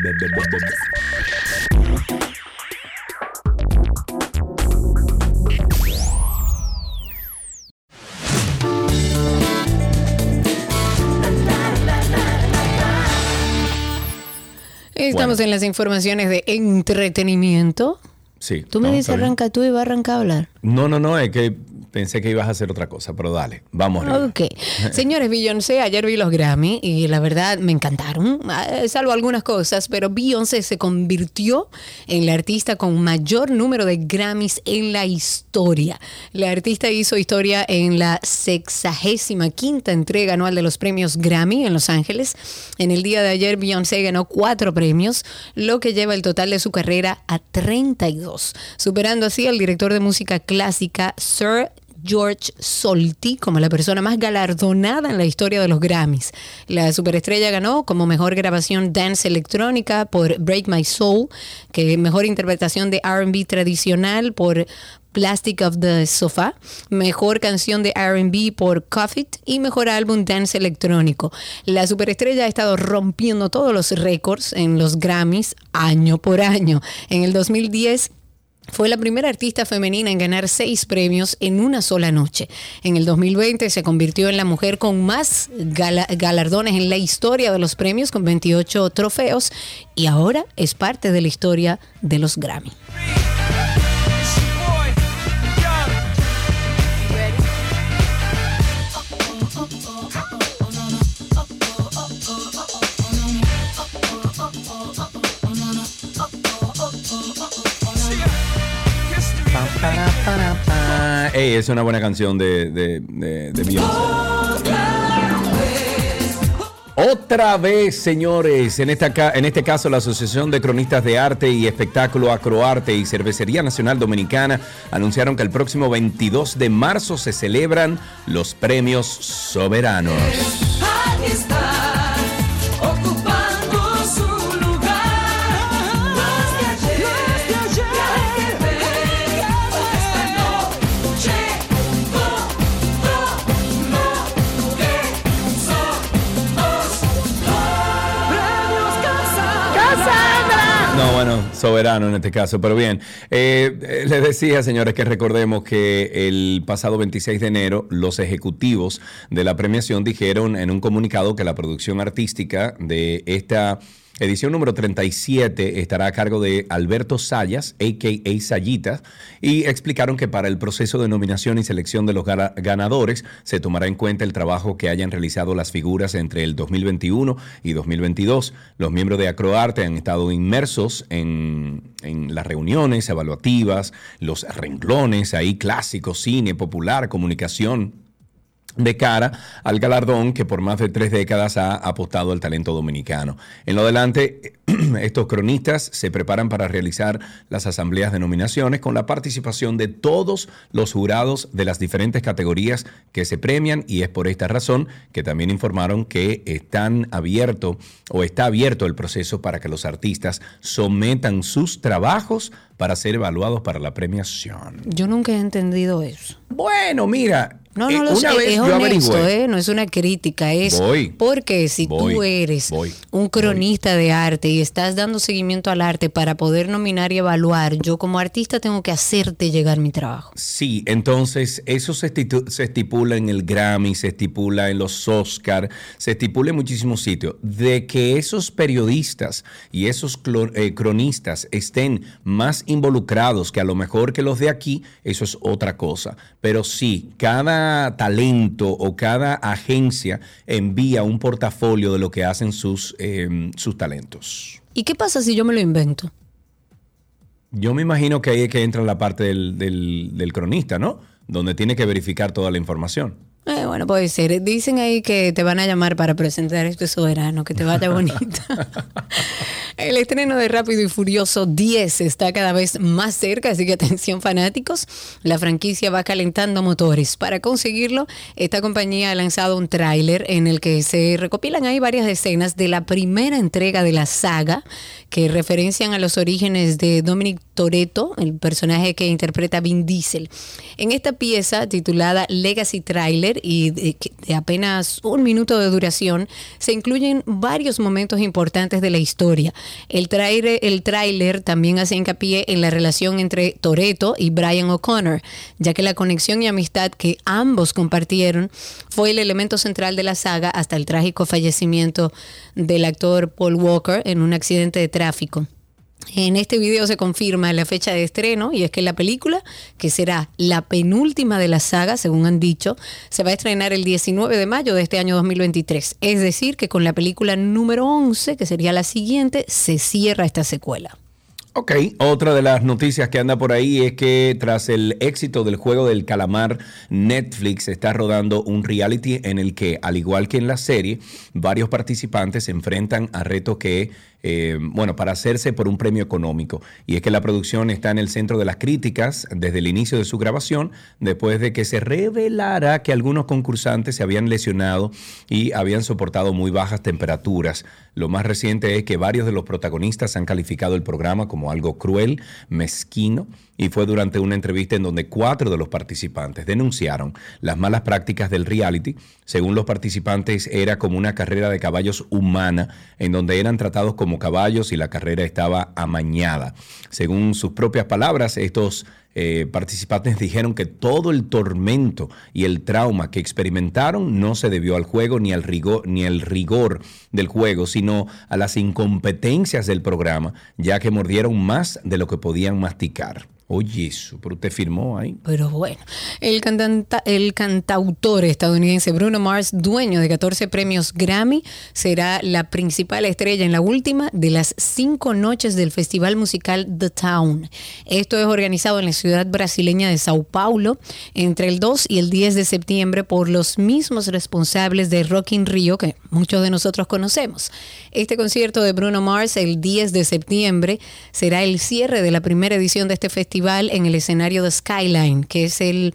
Estamos Bueno. en las informaciones de entretenimiento. Sí. Tú me dices arranca tú y va a arrancar a hablar. No, no, no, es que pensé que ibas a hacer otra cosa, pero dale, vamos. arriba. Ok. Señores, Beyoncé, ayer vi los Grammy y la verdad me encantaron, ah, salvo algunas cosas, pero Beyoncé se convirtió en la artista con mayor número de Grammys en la historia. La artista hizo historia en la sexagésima quinta entrega anual de los premios Grammy en Los Ángeles. En el día de ayer, Beyoncé ganó cuatro premios, lo que lleva el total de su carrera a 32, superando así al director de música clásica Sir George Solti como la persona más galardonada en la historia de los Grammys. La superestrella ganó como mejor grabación dance electrónica por Break My Soul, que mejor interpretación de RB tradicional por Plastic of the Sofa, mejor canción de RB por Cuff It y mejor álbum dance electrónico. La superestrella ha estado rompiendo todos los récords en los Grammys año por año. En el 2010 fue la primera artista femenina en ganar seis premios en una sola noche. En el 2020 se convirtió en la mujer con más gala- galardones en la historia de los premios, con 28 trofeos, y ahora es parte de la historia de los Grammy. Es una buena canción de, de, Beyoncé. Otra vez, señores, en, en este caso la Asociación de Cronistas de Arte y Espectáculo Acroarte y Cervecería Nacional Dominicana anunciaron que el próximo 22 de marzo se celebran los premios soberanos. Soberano en este caso, pero bien. Eh, eh, les decía, señores, que recordemos que el pasado 26 de enero los ejecutivos de la premiación dijeron en un comunicado que la producción artística de esta edición número 37 estará a cargo de Alberto Sayas, a.k.a. Sayita, y explicaron que para el proceso de nominación y selección de los gana- ganadores se tomará en cuenta el trabajo que hayan realizado las figuras entre el 2021 y 2022. Los miembros de Acroarte han estado inmersos en, en las reuniones evaluativas, los renglones ahí clásicos, cine, popular, comunicación, de cara al galardón que por más de tres décadas ha apostado al talento dominicano. En lo adelante, estos cronistas se preparan para realizar las asambleas de nominaciones con la participación de todos los jurados de las diferentes categorías que se premian y es por esta razón que también informaron que están abierto o está abierto el proceso para que los artistas sometan sus trabajos para ser evaluados para la premiación. Yo nunca he entendido eso. Bueno, mira, No, eh, no lo una sé, vez es yo honesto. ¿eh? no es una crítica, es Voy. porque si Voy. tú eres Voy. un cronista de arte y estás dando seguimiento al arte para poder nominar y evaluar, yo como artista tengo que hacerte llegar mi trabajo. Sí, entonces eso se, estipula en el Grammy, se estipula en los Oscar, se estipula en muchísimos sitios, de que esos periodistas y esos eh, cronistas estén más involucrados que a lo mejor que los de aquí, eso es otra cosa. Pero sí, cada talento o cada agencia envía un portafolio de lo que hacen sus, eh, sus talentos. ¿Y qué pasa si yo me lo invento? Yo me imagino que ahí es que entra la parte del, del- del cronista, ¿no? Donde tiene que verificar toda la información. Eh, bueno, puede ser. Dicen ahí que te van a llamar para presentar este soberano, que te vaya bonito. El estreno de Rápido y Furioso 10 está cada vez más cerca, así que atención fanáticos, la franquicia va calentando motores. Para conseguirlo, esta compañía ha lanzado un tráiler en el que se recopilan ahí varias escenas de la primera entrega de la saga que referencian a los orígenes de Dominic Toretto, el personaje que interpreta Vin Diesel. En esta pieza titulada Legacy Trailer y de, apenas un minuto de duración, se incluyen varios momentos importantes de la historia. El tráiler, el tráiler también hace hincapié en la relación entre Toretto y Brian O'Connor, ya que la conexión y amistad que ambos compartieron fue el elemento central de la saga hasta el trágico fallecimiento del actor Paul Walker en un accidente de tráfico. En este video se confirma la fecha de estreno y es que la película, que será la penúltima de la saga, según han dicho, se va a estrenar el 19 de mayo de este año 2023. Es decir, que con la película número 11, que sería la siguiente, se cierra esta secuela. Ok, otra de las noticias que anda por ahí es que tras el éxito del juego del calamar, Netflix está rodando un reality en el que, al igual que en la serie, varios participantes se enfrentan a retos que, eh, bueno, para hacerse por un premio económico. Y es que la producción está en el centro de las críticas desde el inicio de su grabación, después de que se revelara que algunos concursantes se habían lesionado y habían soportado muy bajas temperaturas. Lo más reciente es que varios de los protagonistas han calificado el programa como algo cruel, mezquino, y fue durante una entrevista en donde cuatro de los participantes denunciaron las malas prácticas del reality. Según los participantes, era como una carrera de caballos humana, en donde eran tratados como caballos y la carrera estaba amañada. Según sus propias palabras, estos eh, participantes dijeron que todo el tormento y el trauma que experimentaron no se debió al juego ni al rigor, ni al rigor del juego, sino a las incompetencias del programa, ya que mordieron más de lo que podían masticar. Oye, eso, pero usted firmó ahí. Pero bueno, el, cantanta- el cantautor estadounidense Bruno Mars, dueño de 14 premios Grammy, será la principal estrella en la última de las cinco noches del festival musical The Town. Esto es organizado en la ciudad brasileña de Sao Paulo entre el 2 y el 10 de septiembre por los mismos responsables de Rock in Rio que muchos de nosotros conocemos. Este concierto de Bruno Mars el 10 de septiembre será el cierre de la primera edición de este festival en el escenario de Skyline, que es el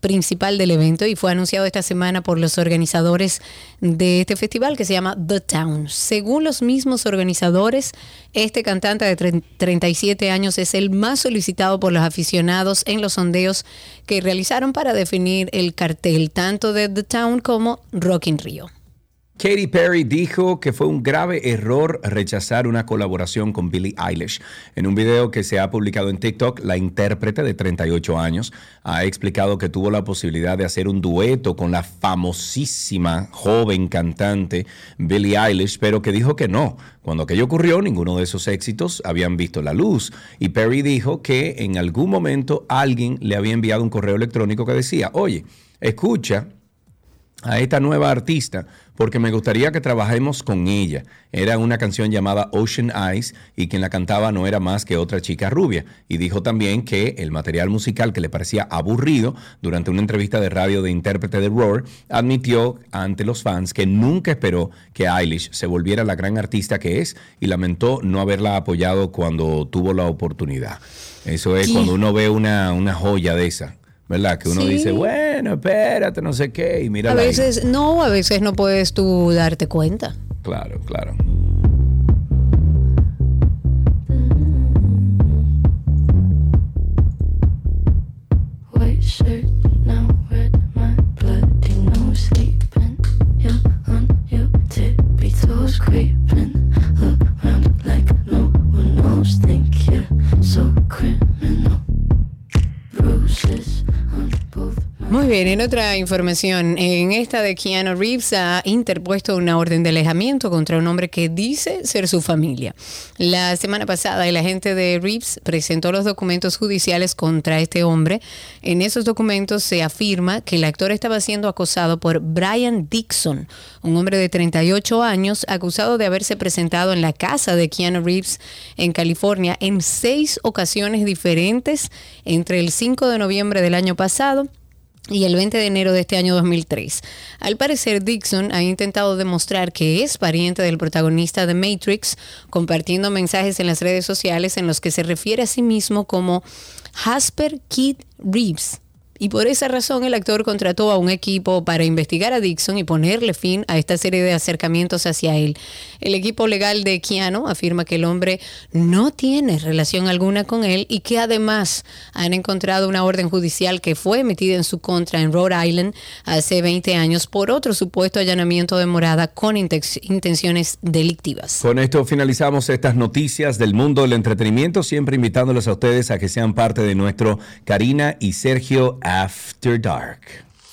principal del evento y fue anunciado esta semana por los organizadores de este festival que se llama The Town. Según los mismos organizadores, este cantante de tre- 37 años es el más solicitado por los aficionados en los sondeos que realizaron para definir el cartel tanto de The Town como Rock in Rio. Katy Perry dijo que fue un grave error rechazar una colaboración con Billie Eilish. En un video que se ha publicado en TikTok, la intérprete de 38 años ha explicado que tuvo la posibilidad de hacer un dueto con la famosísima joven cantante Billie Eilish, pero que dijo que no. Cuando aquello ocurrió, ninguno de esos éxitos habían visto la luz. Y Perry dijo que en algún momento alguien le había enviado un correo electrónico que decía, oye, escucha a esta nueva artista porque me gustaría que trabajemos con ella. Era una canción llamada Ocean Eyes y quien la cantaba no era más que otra chica rubia. Y dijo también que el material musical que le parecía aburrido durante una entrevista de radio de intérprete de Roar, admitió ante los fans que nunca esperó que Eilish se volviera la gran artista que es y lamentó no haberla apoyado cuando tuvo la oportunidad. Eso es cuando uno ve una, una joya de esa. ¿Verdad? Que uno dice, bueno, espérate, no sé qué, y mira. A veces no, a veces no puedes tú darte cuenta. Claro, claro. Bien, en otra información, en esta de Keanu Reeves ha interpuesto una orden de alejamiento contra un hombre que dice ser su familia. La semana pasada el agente de Reeves presentó los documentos judiciales contra este hombre. En esos documentos se afirma que el actor estaba siendo acosado por Brian Dixon, un hombre de 38 años acusado de haberse presentado en la casa de Keanu Reeves en California en seis ocasiones diferentes entre el 5 de noviembre del año pasado y el 20 de enero de este año 2003. Al parecer, Dixon ha intentado demostrar que es pariente del protagonista de Matrix, compartiendo mensajes en las redes sociales en los que se refiere a sí mismo como Jasper Kid Reeves y por esa razón el actor contrató a un equipo para investigar a Dixon y ponerle fin a esta serie de acercamientos hacia él. El equipo legal de Keanu afirma que el hombre no tiene relación alguna con él y que además han encontrado una orden judicial que fue emitida en su contra en Rhode Island hace 20 años por otro supuesto allanamiento de morada con intenciones delictivas. Con esto finalizamos estas noticias del mundo del entretenimiento, siempre invitándoles a ustedes a que sean parte de nuestro Karina y Sergio After Dark.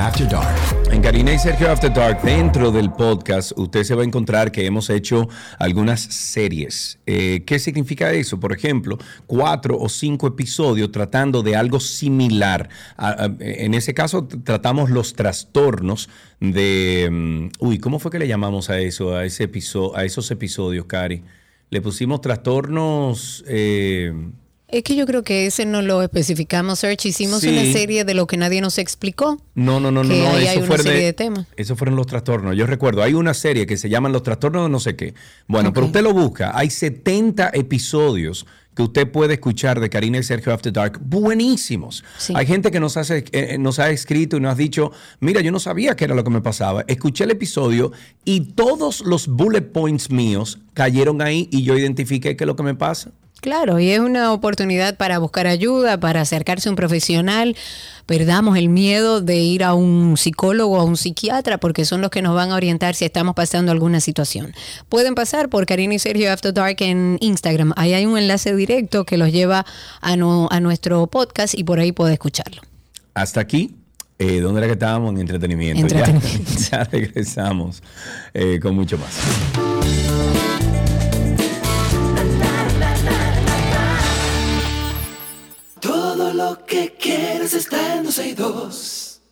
After Dark. En Karina y Sergio After Dark, dentro del podcast, usted se va a encontrar que hemos hecho algunas series. Eh, ¿Qué significa eso? Por ejemplo, cuatro o cinco episodios tratando de algo similar. en ese caso, tratamos los trastornos de. Mm, uy, ¿cómo fue que le llamamos a eso, a, ese episodio, a esos episodios, Cari? Le pusimos trastornos. Eh, es que yo creo que ese no lo especificamos, Search. Hicimos una serie de lo que nadie nos explicó. No, no, no, no. Ahí eso hay una serie de, temas. Eso fueron los trastornos. Yo recuerdo, hay una serie que se llama Los trastornos de no sé qué. Bueno, pero usted lo busca. Hay 70 episodios que usted puede escuchar de Karina y Sergio After Dark, buenísimos. Hay gente que nos, hace, eh, eh, nos ha escrito y nos ha dicho, mira, yo no sabía qué era lo que me pasaba. Escuché el episodio y todos los bullet points míos cayeron ahí y yo identifiqué qué es lo que me pasa. Claro, y es una oportunidad para buscar ayuda, para acercarse a un profesional. Perdamos el miedo de ir a un psicólogo o a un psiquiatra porque son los que nos van a orientar si estamos pasando alguna situación. Pueden pasar por Karina y Sergio After Dark en Instagram. Ahí hay un enlace directo que los lleva a, a nuestro podcast y por ahí puede escucharlo. Hasta aquí eh, ¿Dónde era que estábamos? En entretenimiento. Ya, regresamos eh, con mucho más. Lo que quieres está en 262.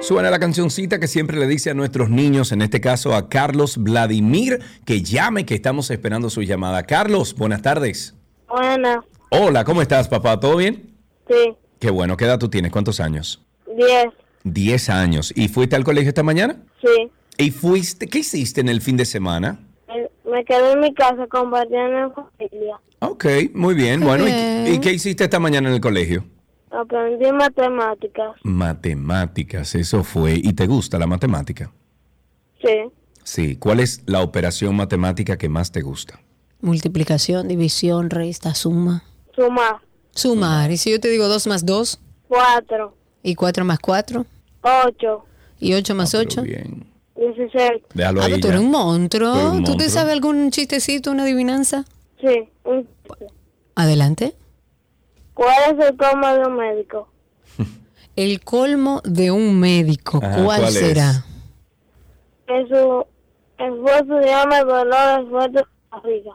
Suena la cancioncita que siempre le dice a nuestros niños, en este caso a Carlos Vladimir, que llame, que estamos esperando su llamada. Carlos, buenas tardes. Buenas. Hola, ¿cómo estás, papá? ¿Todo bien? Sí. Qué bueno, ¿qué edad tú tienes? ¿Cuántos años? Diez. Diez años. ¿Y fuiste al colegio esta mañana? Sí. ¿Y fuiste, qué hiciste en el fin de semana? Eh, Me quedé en mi casa compartiendo en familia. Ok, muy bien. Qué bueno, ¿y- bien. ¿y, qué hiciste esta mañana en el colegio? Aprendí matemáticas. Matemáticas, eso fue. ¿Y te gusta la matemática? Sí. Sí. ¿Cuál es la operación matemática que más te gusta? Multiplicación, división, resta, suma. Sumar. Sumar. Y si yo te digo 2 más 2 Cuatro. y 4 más 4 Ocho. y 8 más Ah, pero 8. Bien. Dieciséis. Déjalo Ah, ahí. pero tú ya. eres un monstruo. Tú eres un ¿Tú te sabes algún chistecito, una adivinanza? Sí. Un- Adelante. ¿Cuál es el colmo de un médico? El colmo de un médico. Ajá, ¿Cuál, ¿cuál es? será? Que su esposo se llama dolor fuerte de barriga.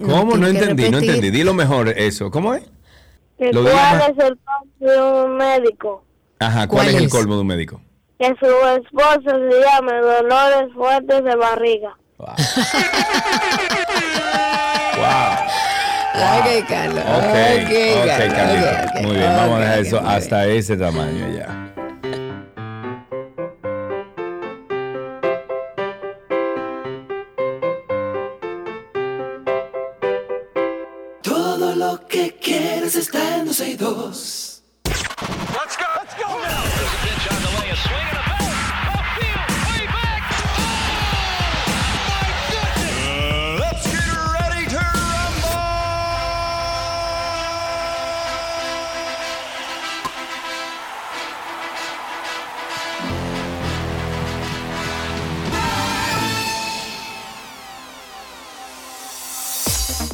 ¿Cómo? No entendí, no entendí. Dilo mejor eso. ¿Cómo es? ¿Cuál es el colmo de un médico? Ajá, ¿cuál, ¿Cuál es el es? colmo de un médico? Que su esposo se llame dolores fuertes de barriga. Wow. wow. Ok, Carlos. Ok, ok, ok, Carlos, Carlito. ok, ok. Muy bien, vamos a dejar eso hasta ese tamaño ya.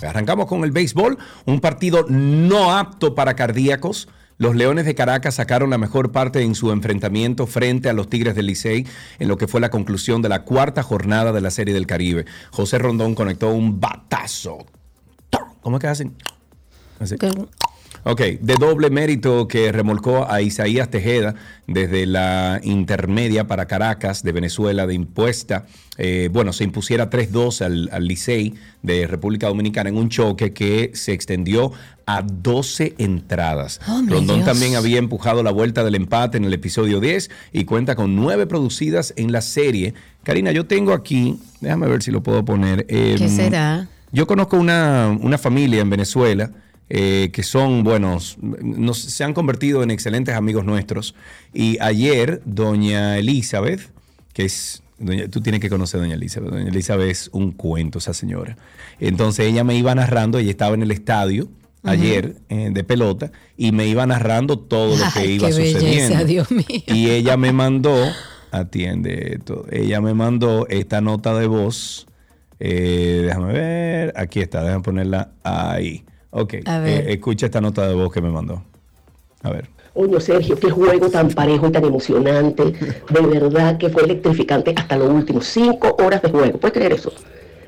Arrancamos con el béisbol, un partido no apto para cardíacos. Los Leones de Caracas sacaron la mejor parte en su enfrentamiento frente a los Tigres del Licey en lo que fue la conclusión de la cuarta jornada de la Serie del Caribe. José Rondón conectó un batazo. ¿Cómo es que hacen? Ok, de doble mérito que remolcó a Isaías Tejeda desde la intermedia para Caracas de Venezuela de impuesta. eh, bueno, se impusiera 3-2 al, al Licey de República Dominicana en un choque que se extendió a 12 entradas. Hombre, Rondón también había empujado la vuelta del empate en el episodio 10 y cuenta con nueve producidas en la serie. Karina, yo tengo aquí, déjame ver si lo puedo poner. ¿Qué em, será? yo conozco una, una familia en Venezuela eh, que son buenos, nos, se han convertido en excelentes amigos nuestros. Y ayer, doña Elizabeth, que es, doña- tú tienes que conocer a doña Elizabeth, doña Elizabeth es un cuento, esa señora. Entonces ella me iba narrando, ella estaba en el estadio ayer eh, de pelota y me iba narrando todo lo que Ay, iba qué sucediendo. belleza, Dios mío. Y ella me mandó, atiende esto, ella me mandó esta nota de voz. eh, déjame ver, aquí está, déjame ponerla ahí. Ok, A ver. eh, escucha esta nota de voz que me mandó. A ver. Coño, Sergio, qué juego tan parejo y tan emocionante. De verdad que fue electrificante hasta lo último. Cinco horas de juego. ¿Puedes creer eso?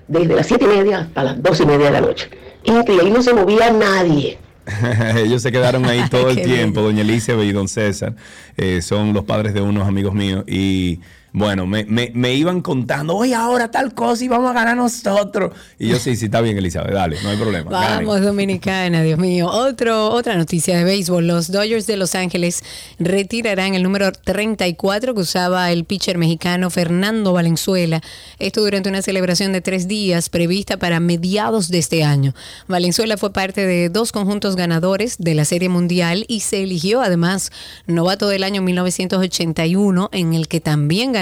Desde las siete y media hasta las dos y media de la noche. Increíble, ahí no se movía nadie. Ellos se quedaron ahí todo el tiempo, doña Elizabeth y don César. eh, son los padres de unos amigos míos. Y bueno, me, me- me iban contando, oye, ahora tal cosa y vamos a ganar nosotros. Y yo, sí, sí, está bien, Elizabeth, dale, no hay problema. ganen". Vamos, Dominicana, Dios mío. Otro, otra noticia de béisbol. Los Dodgers de Los Ángeles retirarán el número 34 que usaba el pitcher mexicano Fernando Valenzuela. Esto durante una celebración de tres días prevista para mediados de este año. Valenzuela fue parte de dos conjuntos ganadores de la Serie Mundial y se eligió además novato del año 1981 en el que también ganó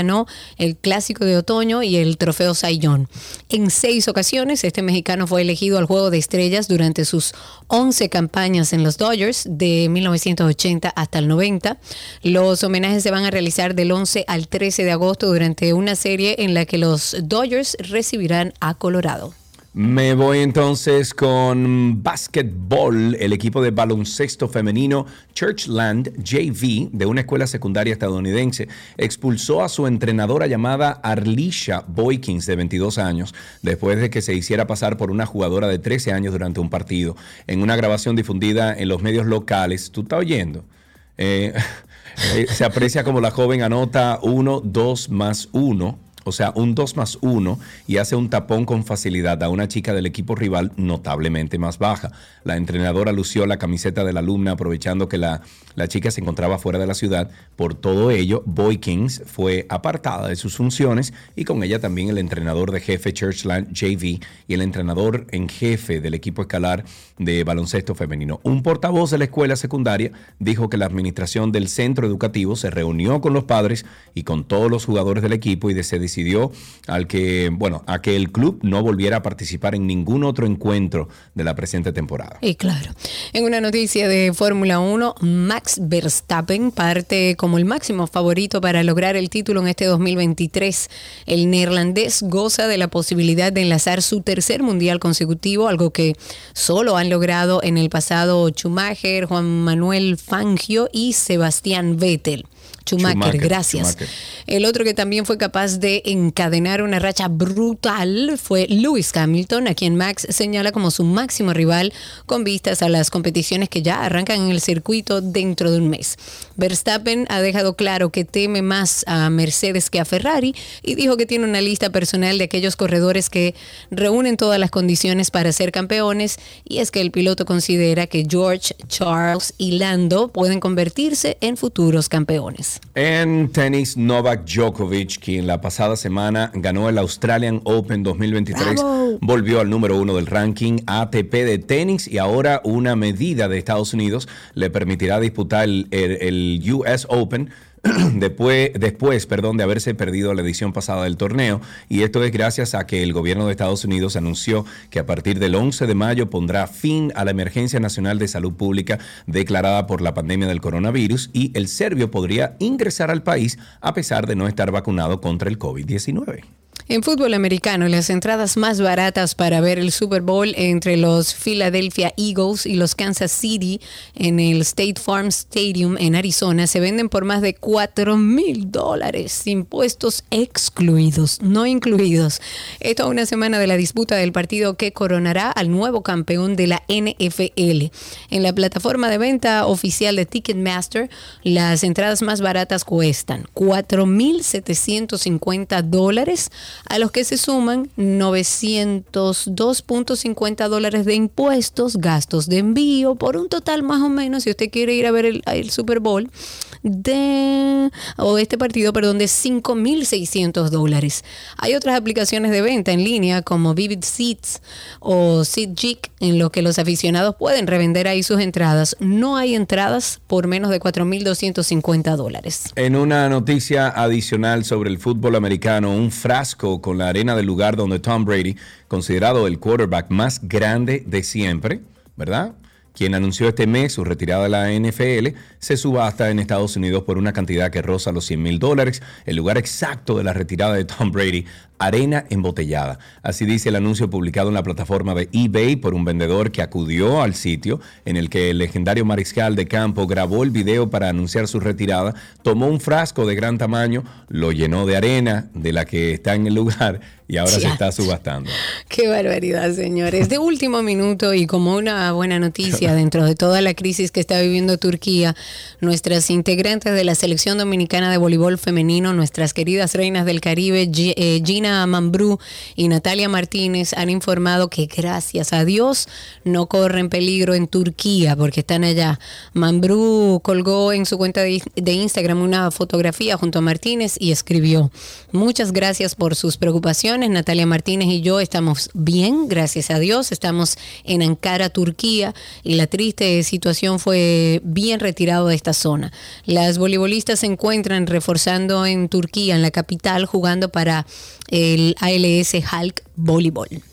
el Clásico de Otoño y el Trofeo Saiyón. En seis ocasiones, este mexicano fue elegido al Juego de Estrellas durante sus 11 campañas en los Dodgers de 1980 hasta el 90. Los homenajes se van a realizar del 11 al 13 de agosto durante una serie en la que los Dodgers recibirán a Colorado. Me voy entonces con básquetbol. El equipo de baloncesto femenino Churchland JV de una escuela secundaria estadounidense expulsó a su entrenadora llamada Arlisha Boykins de 22 años después de que se hiciera pasar por una jugadora de 13 años durante un partido. En una grabación difundida en los medios locales, ¿tú estás oyendo? Eh, eh, se aprecia como la joven anota 1, 2 más 1 o sea, un 2 más 1 y hace un tapón con facilidad a una chica del equipo rival notablemente más baja. La entrenadora lució la camiseta de la alumna aprovechando que la, la chica se encontraba fuera de la ciudad. Por todo ello, Boy Kings fue apartada de sus funciones y con ella también el entrenador de jefe Churchland JV y el entrenador en jefe del equipo escalar de baloncesto femenino. Un portavoz de la escuela secundaria dijo que la administración del centro educativo se reunió con los padres y con todos los jugadores del equipo y se decidió al que, bueno, a que el club no volviera a participar en ningún otro encuentro de la presente temporada. Y claro, en una noticia de Fórmula 1, Max Verstappen parte como el máximo favorito para lograr el título en este 2023. El neerlandés goza de la posibilidad de enlazar su tercer mundial consecutivo, algo que solo han logrado en el pasado Schumacher, Juan Manuel Fangio y Sebastián Vettel. Schumacher, gracias. El otro que también fue capaz de encadenar una racha brutal fue Lewis Hamilton, a quien Max señala como su máximo rival con vistas a las competiciones que ya arrancan en el circuito dentro de un mes. Verstappen ha dejado claro que teme más a Mercedes que a Ferrari y dijo que tiene una lista personal de aquellos corredores que reúnen todas las condiciones para ser campeones y es que el piloto considera que George, Charles y Lando pueden convertirse en futuros campeones. En tenis, Novak Djokovic, quien la pasada semana ganó el Australian Open 2023, volvió al número uno del ranking ATP de tenis y ahora una medida de Estados Unidos le permitirá disputar el, el US Open después, después perdón, de haberse perdido la edición pasada del torneo. Y esto es gracias a que el gobierno de Estados Unidos anunció que a partir del 11 de mayo pondrá fin a la emergencia nacional de salud pública declarada por la pandemia del coronavirus y el serbio podría ingresar al país a pesar de no estar vacunado contra el COVID-19. En fútbol americano, las entradas más baratas para ver el Super Bowl entre los Philadelphia Eagles y los Kansas City en el State Farm Stadium en Arizona se venden por más de 4 mil dólares, impuestos excluidos, no incluidos. Esto a una semana de la disputa del partido que coronará al nuevo campeón de la NFL. En la plataforma de venta oficial de Ticketmaster, las entradas más baratas cuestan 4 mil 750 dólares a los que se suman 902.50 dólares de impuestos, gastos de envío, por un total más o menos, si usted quiere ir a ver el, Super Bowl, de, o este partido, perdón, de 5.600 dólares. Hay otras aplicaciones de venta en línea como Vivid Seats o SeatGeek en lo que los aficionados pueden revender ahí sus entradas. No hay entradas por menos de 4.250 dólares. En una noticia adicional sobre el fútbol americano, un frasco con la arena del lugar donde Tom Brady, considerado el quarterback más grande de siempre, ¿verdad? Quien anunció este mes su retirada de la NFL, se subasta en Estados Unidos por una cantidad que roza los 100 mil dólares. El lugar exacto de la retirada de Tom Brady arena embotellada. Así dice el anuncio publicado en la plataforma de eBay por un vendedor que acudió al sitio en el que el legendario mariscal de campo grabó el video para anunciar su retirada, tomó un frasco de gran tamaño, lo llenó de arena de la que está en el lugar y ahora se está subastando. Qué barbaridad, señores. De último minuto y como una buena noticia dentro de toda la crisis que está viviendo Turquía, nuestras integrantes de la selección dominicana de voleibol femenino, nuestras queridas reinas del Caribe, eh, Gina Mambrú y Natalia Martínez han informado que gracias a Dios no corren peligro en Turquía porque están allá. Mambrú colgó en su cuenta de Instagram una fotografía junto a Martínez y escribió, muchas gracias por sus preocupaciones. Natalia Martínez y yo estamos bien, gracias a Dios. Estamos en Ankara, Turquía y la triste situación fue bien retirado de esta zona. Las voleibolistas se encuentran reforzando en Turquía, en la capital, jugando para el ALS Hulk Voleibol.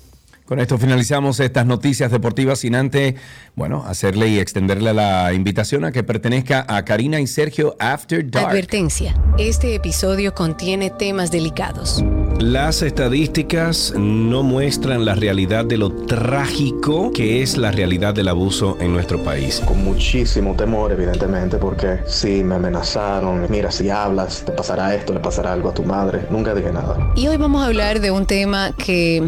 Con esto finalizamos estas noticias deportivas sin antes, bueno, hacerle y extenderle la invitación a que pertenezca a Karina y Sergio After Dark. Advertencia, este episodio contiene temas delicados. Las estadísticas no muestran la realidad de lo trágico que es la realidad del abuso en nuestro país. Con muchísimo temor, evidentemente, porque sí, me amenazaron, mira, si hablas, te pasará esto, le pasará algo a tu madre. Nunca dije nada. Y hoy vamos a hablar de un tema que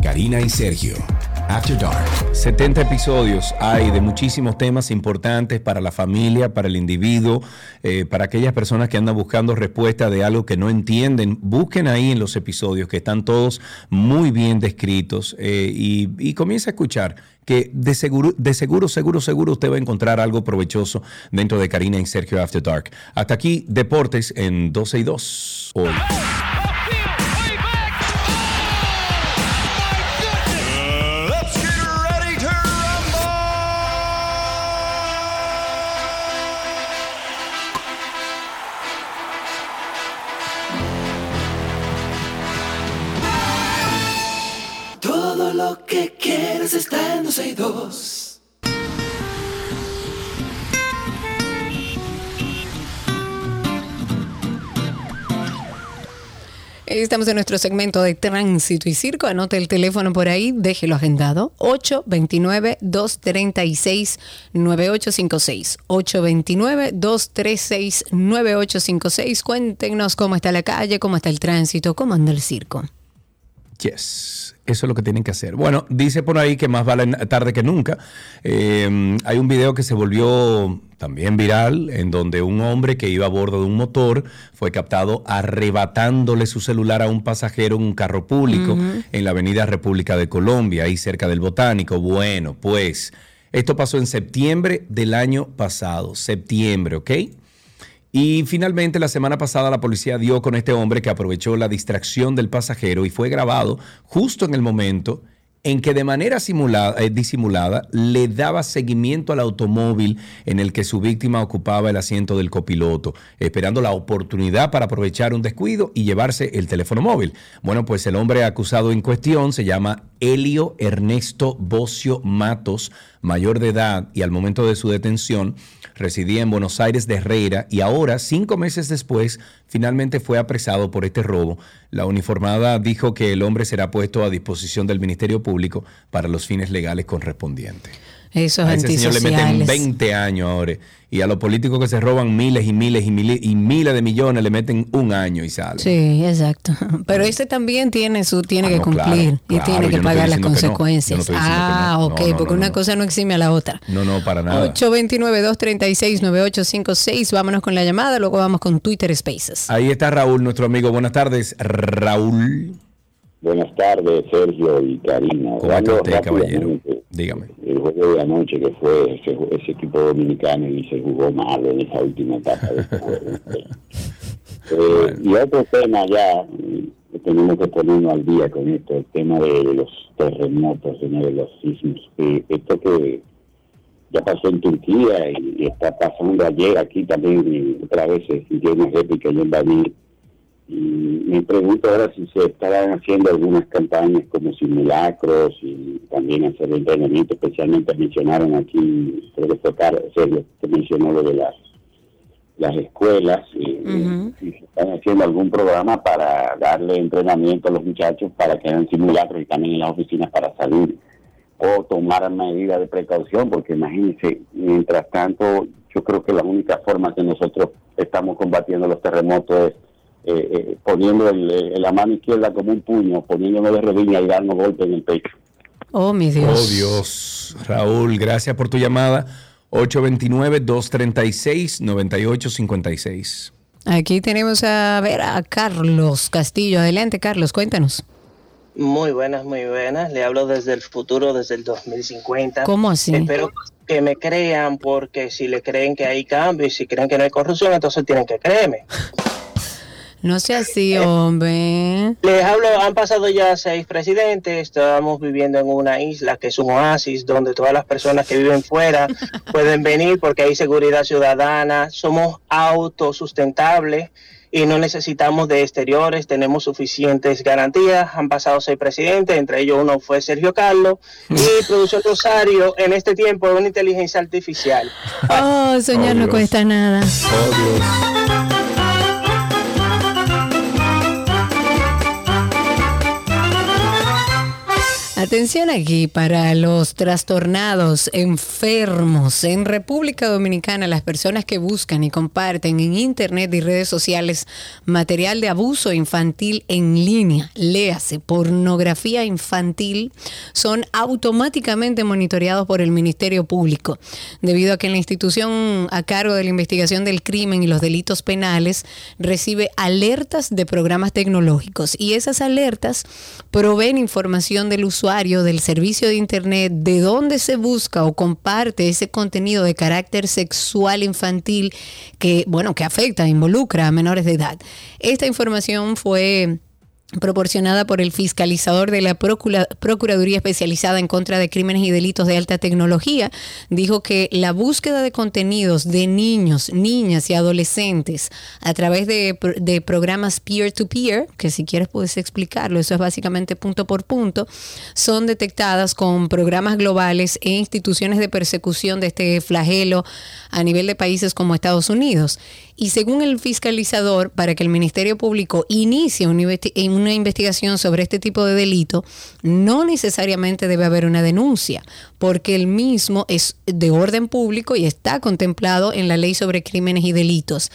Karina y Sergio. After Dark. 70 episodios hay de muchísimos temas importantes para la familia, para el individuo, eh, para aquellas personas que andan buscando respuesta de algo que no entienden. Busquen ahí en los episodios que están todos muy bien descritos eh, y, y comienza a escuchar que de seguro, de seguro, seguro, seguro usted va a encontrar algo provechoso dentro de Karina y Sergio After Dark. Hasta aquí, Deportes en 12 y 2 hoy. Estamos en nuestro segmento de tránsito y circo. Anote el teléfono por ahí, déjelo agendado. 829-236-9856. 829-236-9856. Cuéntenos cómo está la calle, cómo está el tránsito, cómo anda el circo. Yes, eso es lo que tienen que hacer. Bueno, dice por ahí que más vale tarde que nunca. Eh, hay un video que se volvió también viral en donde un hombre que iba a bordo de un motor fue captado arrebatándole su celular a un pasajero en un carro público en la avenida República de Colombia, ahí cerca del Botánico. Bueno, pues esto pasó en septiembre del año pasado, septiembre, ¿ok? Y finalmente la semana pasada la policía dio con este hombre que aprovechó la distracción del pasajero y fue grabado justo en el momento en que de manera simulada- eh, disimulada le daba seguimiento al automóvil en el que su víctima ocupaba el asiento del copiloto, esperando la oportunidad para aprovechar un descuido y llevarse el teléfono móvil. Bueno, pues el hombre acusado en cuestión se llama Elio Ernesto Bocio Matos, mayor de edad y al momento de su detención residía en Buenos Aires de Herrera y ahora, cinco meses después, finalmente fue apresado por este robo. La uniformada dijo que el hombre será puesto a disposición del Ministerio Público para los fines legales correspondientes. Esos A ese señor le meten antisociales. 20 años ahora. Y a los políticos que se roban miles y miles y miles y miles de millones le meten un año y sale. Sí, exacto. Pero ese también tiene su tiene Ah, que no, cumplir claro, y claro, tiene que no pagar las no, consecuencias. ah, no. ok, No, no, porque no, una no. cosa no exime a la otra. No, no, para nada. 829-236-9856. Vámonos con la llamada, luego vamos con Twitter Spaces. Ahí está Raúl, nuestro amigo. Buenas tardes, Raúl. Buenas tardes, Sergio y Karina. ¿Cómo está usted, caballero? Dígame. El juego de anoche que fue ese, ese equipo dominicano y se jugó mal en esa última etapa de este juego. Eh, y otro tema ya, que tenemos que ponernos al día con esto, el tema de los terremotos, señores, los sismos. Eh, esto que ya pasó en Turquía y, y está pasando ayer aquí también, y otra vez se sintió una réplica y en Badir. Y me pregunto ahora si se estaban haciendo algunas campañas como simulacros y también hacer entrenamiento, especialmente mencionaron aquí, creo que fue Carlos, que mencionó lo de las, las escuelas, y, si se están haciendo algún programa para darle entrenamiento a los muchachos para que hagan simulacros y también en las oficinas para salir o tomar medidas de precaución, porque imagínense, mientras tanto, yo creo que la única forma que nosotros estamos combatiendo los terremotos es eh, eh, poniendo el- el- la mano izquierda como un puño, poniéndonos de rodillas y darnos golpes en el pecho. Oh, mi Dios. Oh, Dios. Raúl, gracias por tu llamada. 829-236-9856. Aquí tenemos a ver a Carlos Castillo. Adelante, Carlos, cuéntanos. Muy buenas, muy buenas. Le hablo desde el futuro, desde el 2050. ¿Cómo así? Espero que me crean porque si le creen que hay cambio y si creen que no hay corrupción, entonces tienen que creerme. No sea así, hombre. Les hablo, han pasado ya seis presidentes, estamos viviendo en una isla que es un oasis donde todas las personas que viven fuera pueden venir porque hay seguridad ciudadana, somos autosustentables y no necesitamos de exteriores, tenemos suficientes garantías. Han pasado seis presidentes, entre ellos uno fue Sergio Carlos y produjo Rosario en este tiempo de una inteligencia artificial. Oh, soñar no cuesta nada. Atención aquí para los trastornados, enfermos. En República Dominicana, las personas que buscan y comparten en Internet y redes sociales material de abuso infantil en línea, léase pornografía infantil, son automáticamente monitoreados por el Ministerio Público, debido a que la institución a cargo de la investigación del crimen y los delitos penales recibe alertas de programas tecnológicos y esas alertas proveen información del usuario del servicio de Internet de dónde se busca o comparte ese contenido de carácter sexual infantil que, bueno, que afecta, involucra a menores de edad. Esta información fue proporcionada por el fiscalizador de la Procuraduría Especializada en contra de Crímenes y Delitos de Alta Tecnología, dijo que la búsqueda de contenidos de niños, niñas y adolescentes a través de, programas peer-to-peer, que si quieres puedes explicarlo, eso es básicamente punto por punto, son detectadas con programas globales e instituciones de persecución de este flagelo a nivel de países como Estados Unidos. Y según el fiscalizador, para que el Ministerio Público inicie una investigación sobre este tipo de delito, no necesariamente debe haber una denuncia, porque el mismo es de orden público y está contemplado en la ley sobre crímenes y delitos.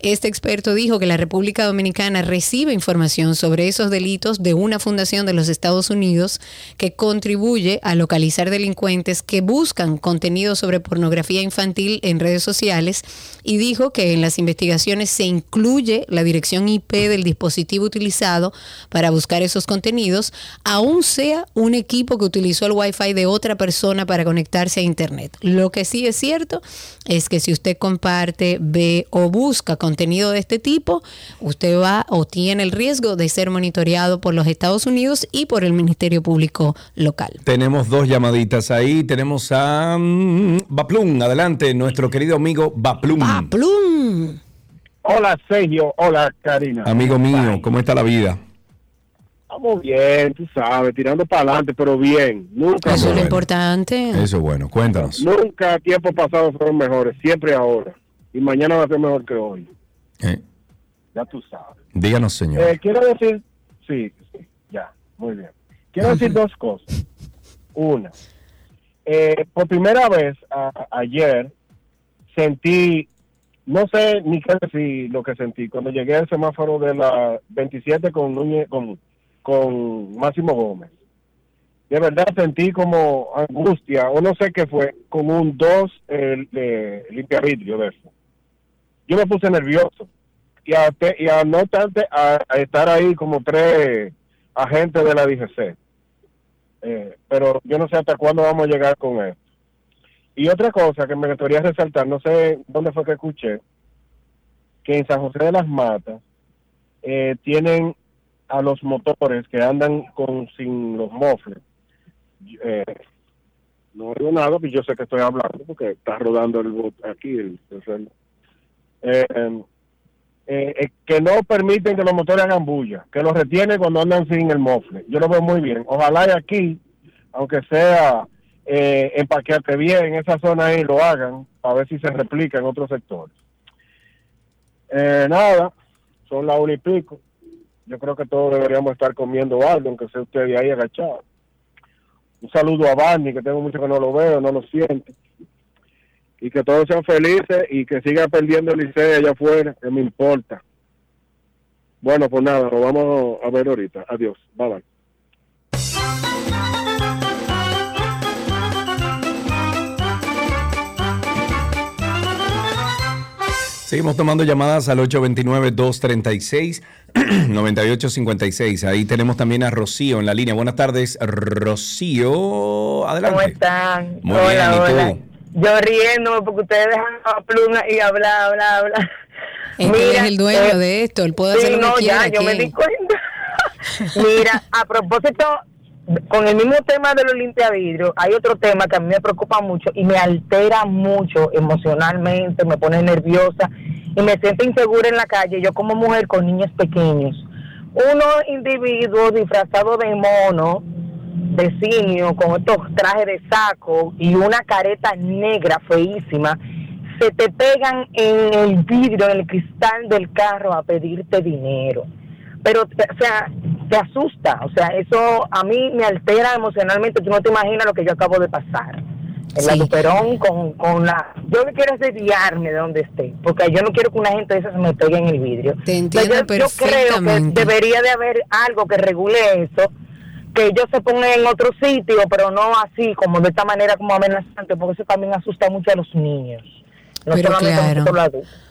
Este experto dijo que la República Dominicana recibe información sobre esos delitos de una fundación de los Estados Unidos que contribuye a localizar delincuentes que buscan contenido sobre pornografía infantil en redes sociales y dijo que en las investigaciones se incluye la dirección IP del dispositivo utilizado para buscar esos contenidos, aun sea un equipo que utilizó el Wi-Fi de otra persona para conectarse a Internet. Lo que sí es cierto es que si usted comparte, ve o busca contenido de este tipo, usted va o tiene el riesgo de ser monitoreado por los Estados Unidos y por el Ministerio Público local. Tenemos dos llamaditas ahí. Tenemos a mm, Baplum. Adelante, nuestro querido amigo Baplum. Baplum. Hola Sergio, hola Karina. Amigo mío, ¿cómo está la vida? Estamos bien, tú sabes, tirando para adelante, pero bien. Nunca Eso es lo importante. Eso es bueno, cuéntanos. Nunca tiempos pasados fueron mejores, siempre ahora. Y mañana va a ser mejor que hoy. Eh, Ya tú sabes. díganos, señor. Eh, quiero decir, sí, sí, ya, muy bien. Quiero decir dos cosas. Una, eh, por primera vez a- ayer sentí, no sé ni qué decir lo que sentí cuando llegué al semáforo de la 27 con, Núñez- con, con Máximo Gómez. De verdad sentí como angustia, o no sé qué fue, como un 2 el de limpiavidrio de eso. Yo me puse nervioso y a, y a no obstante a, a estar ahí como tres agentes de la DGC. Eh, pero yo no sé hasta cuándo vamos a llegar con esto. Y otra cosa que me gustaría resaltar, no sé dónde fue que escuché, que en San José de las Matas eh, tienen a los motores que andan con sin los mofles. Eh, no digo nada, pues yo sé que estoy hablando porque está rodando el aquí. El, el. Eh, eh, eh, que no permiten que los motores hagan bulla, que los retienen cuando andan sin el mofle. Yo lo veo muy bien. Ojalá y aquí, aunque sea eh, empaquearte bien en esa zona ahí, lo hagan para ver si se replica en otros sectores. Eh, nada, son las una y pico. Yo creo que todos deberíamos estar comiendo algo, aunque sea usted de ahí agachado. Un saludo a Barney, que tengo mucho que no lo veo, no lo siento. Y que todos sean felices y que siga perdiendo el liceo allá afuera, que me importa. Bueno, pues nada, lo vamos a ver ahorita. Adiós. Bye bye. Seguimos tomando llamadas al 829-236-9856. Ahí tenemos también a Rocío en la línea. Buenas tardes, Rocío. Adelante. ¿Cómo están? Muy hola, bien, ¿y tú? hola. Yo riéndome porque ustedes dejan pluma y hablar, hablar, hablar. Es que él es el dueño eh, de esto, él puede sí, hacer lo no, que ya, yo me di cuenta. Mira, a propósito con el mismo tema de los limpiavidrios, hay otro tema que a mí me preocupa mucho y me altera mucho emocionalmente, me pone nerviosa y me siento insegura en la calle, yo como mujer con niños pequeños. Unos individuos disfrazados de mono, de simio, con estos trajes de saco y una careta negra feísima, se te pegan en el vidrio, en el cristal del carro a pedirte dinero. Pero, o sea, te asusta, o sea, eso a mí me altera emocionalmente, tú no te imaginas lo que yo acabo de pasar. En la Luperón con, con la... Yo que quiero es desviarme de donde esté, porque yo no quiero que una gente de esas se me pegue en el vidrio. Te entiendo yo, yo creo que debería de haber algo que regule eso, que ellos se pongan en otro sitio, pero no así, como de esta manera como amenazante, porque eso también asusta mucho a los niños. No Pero claro.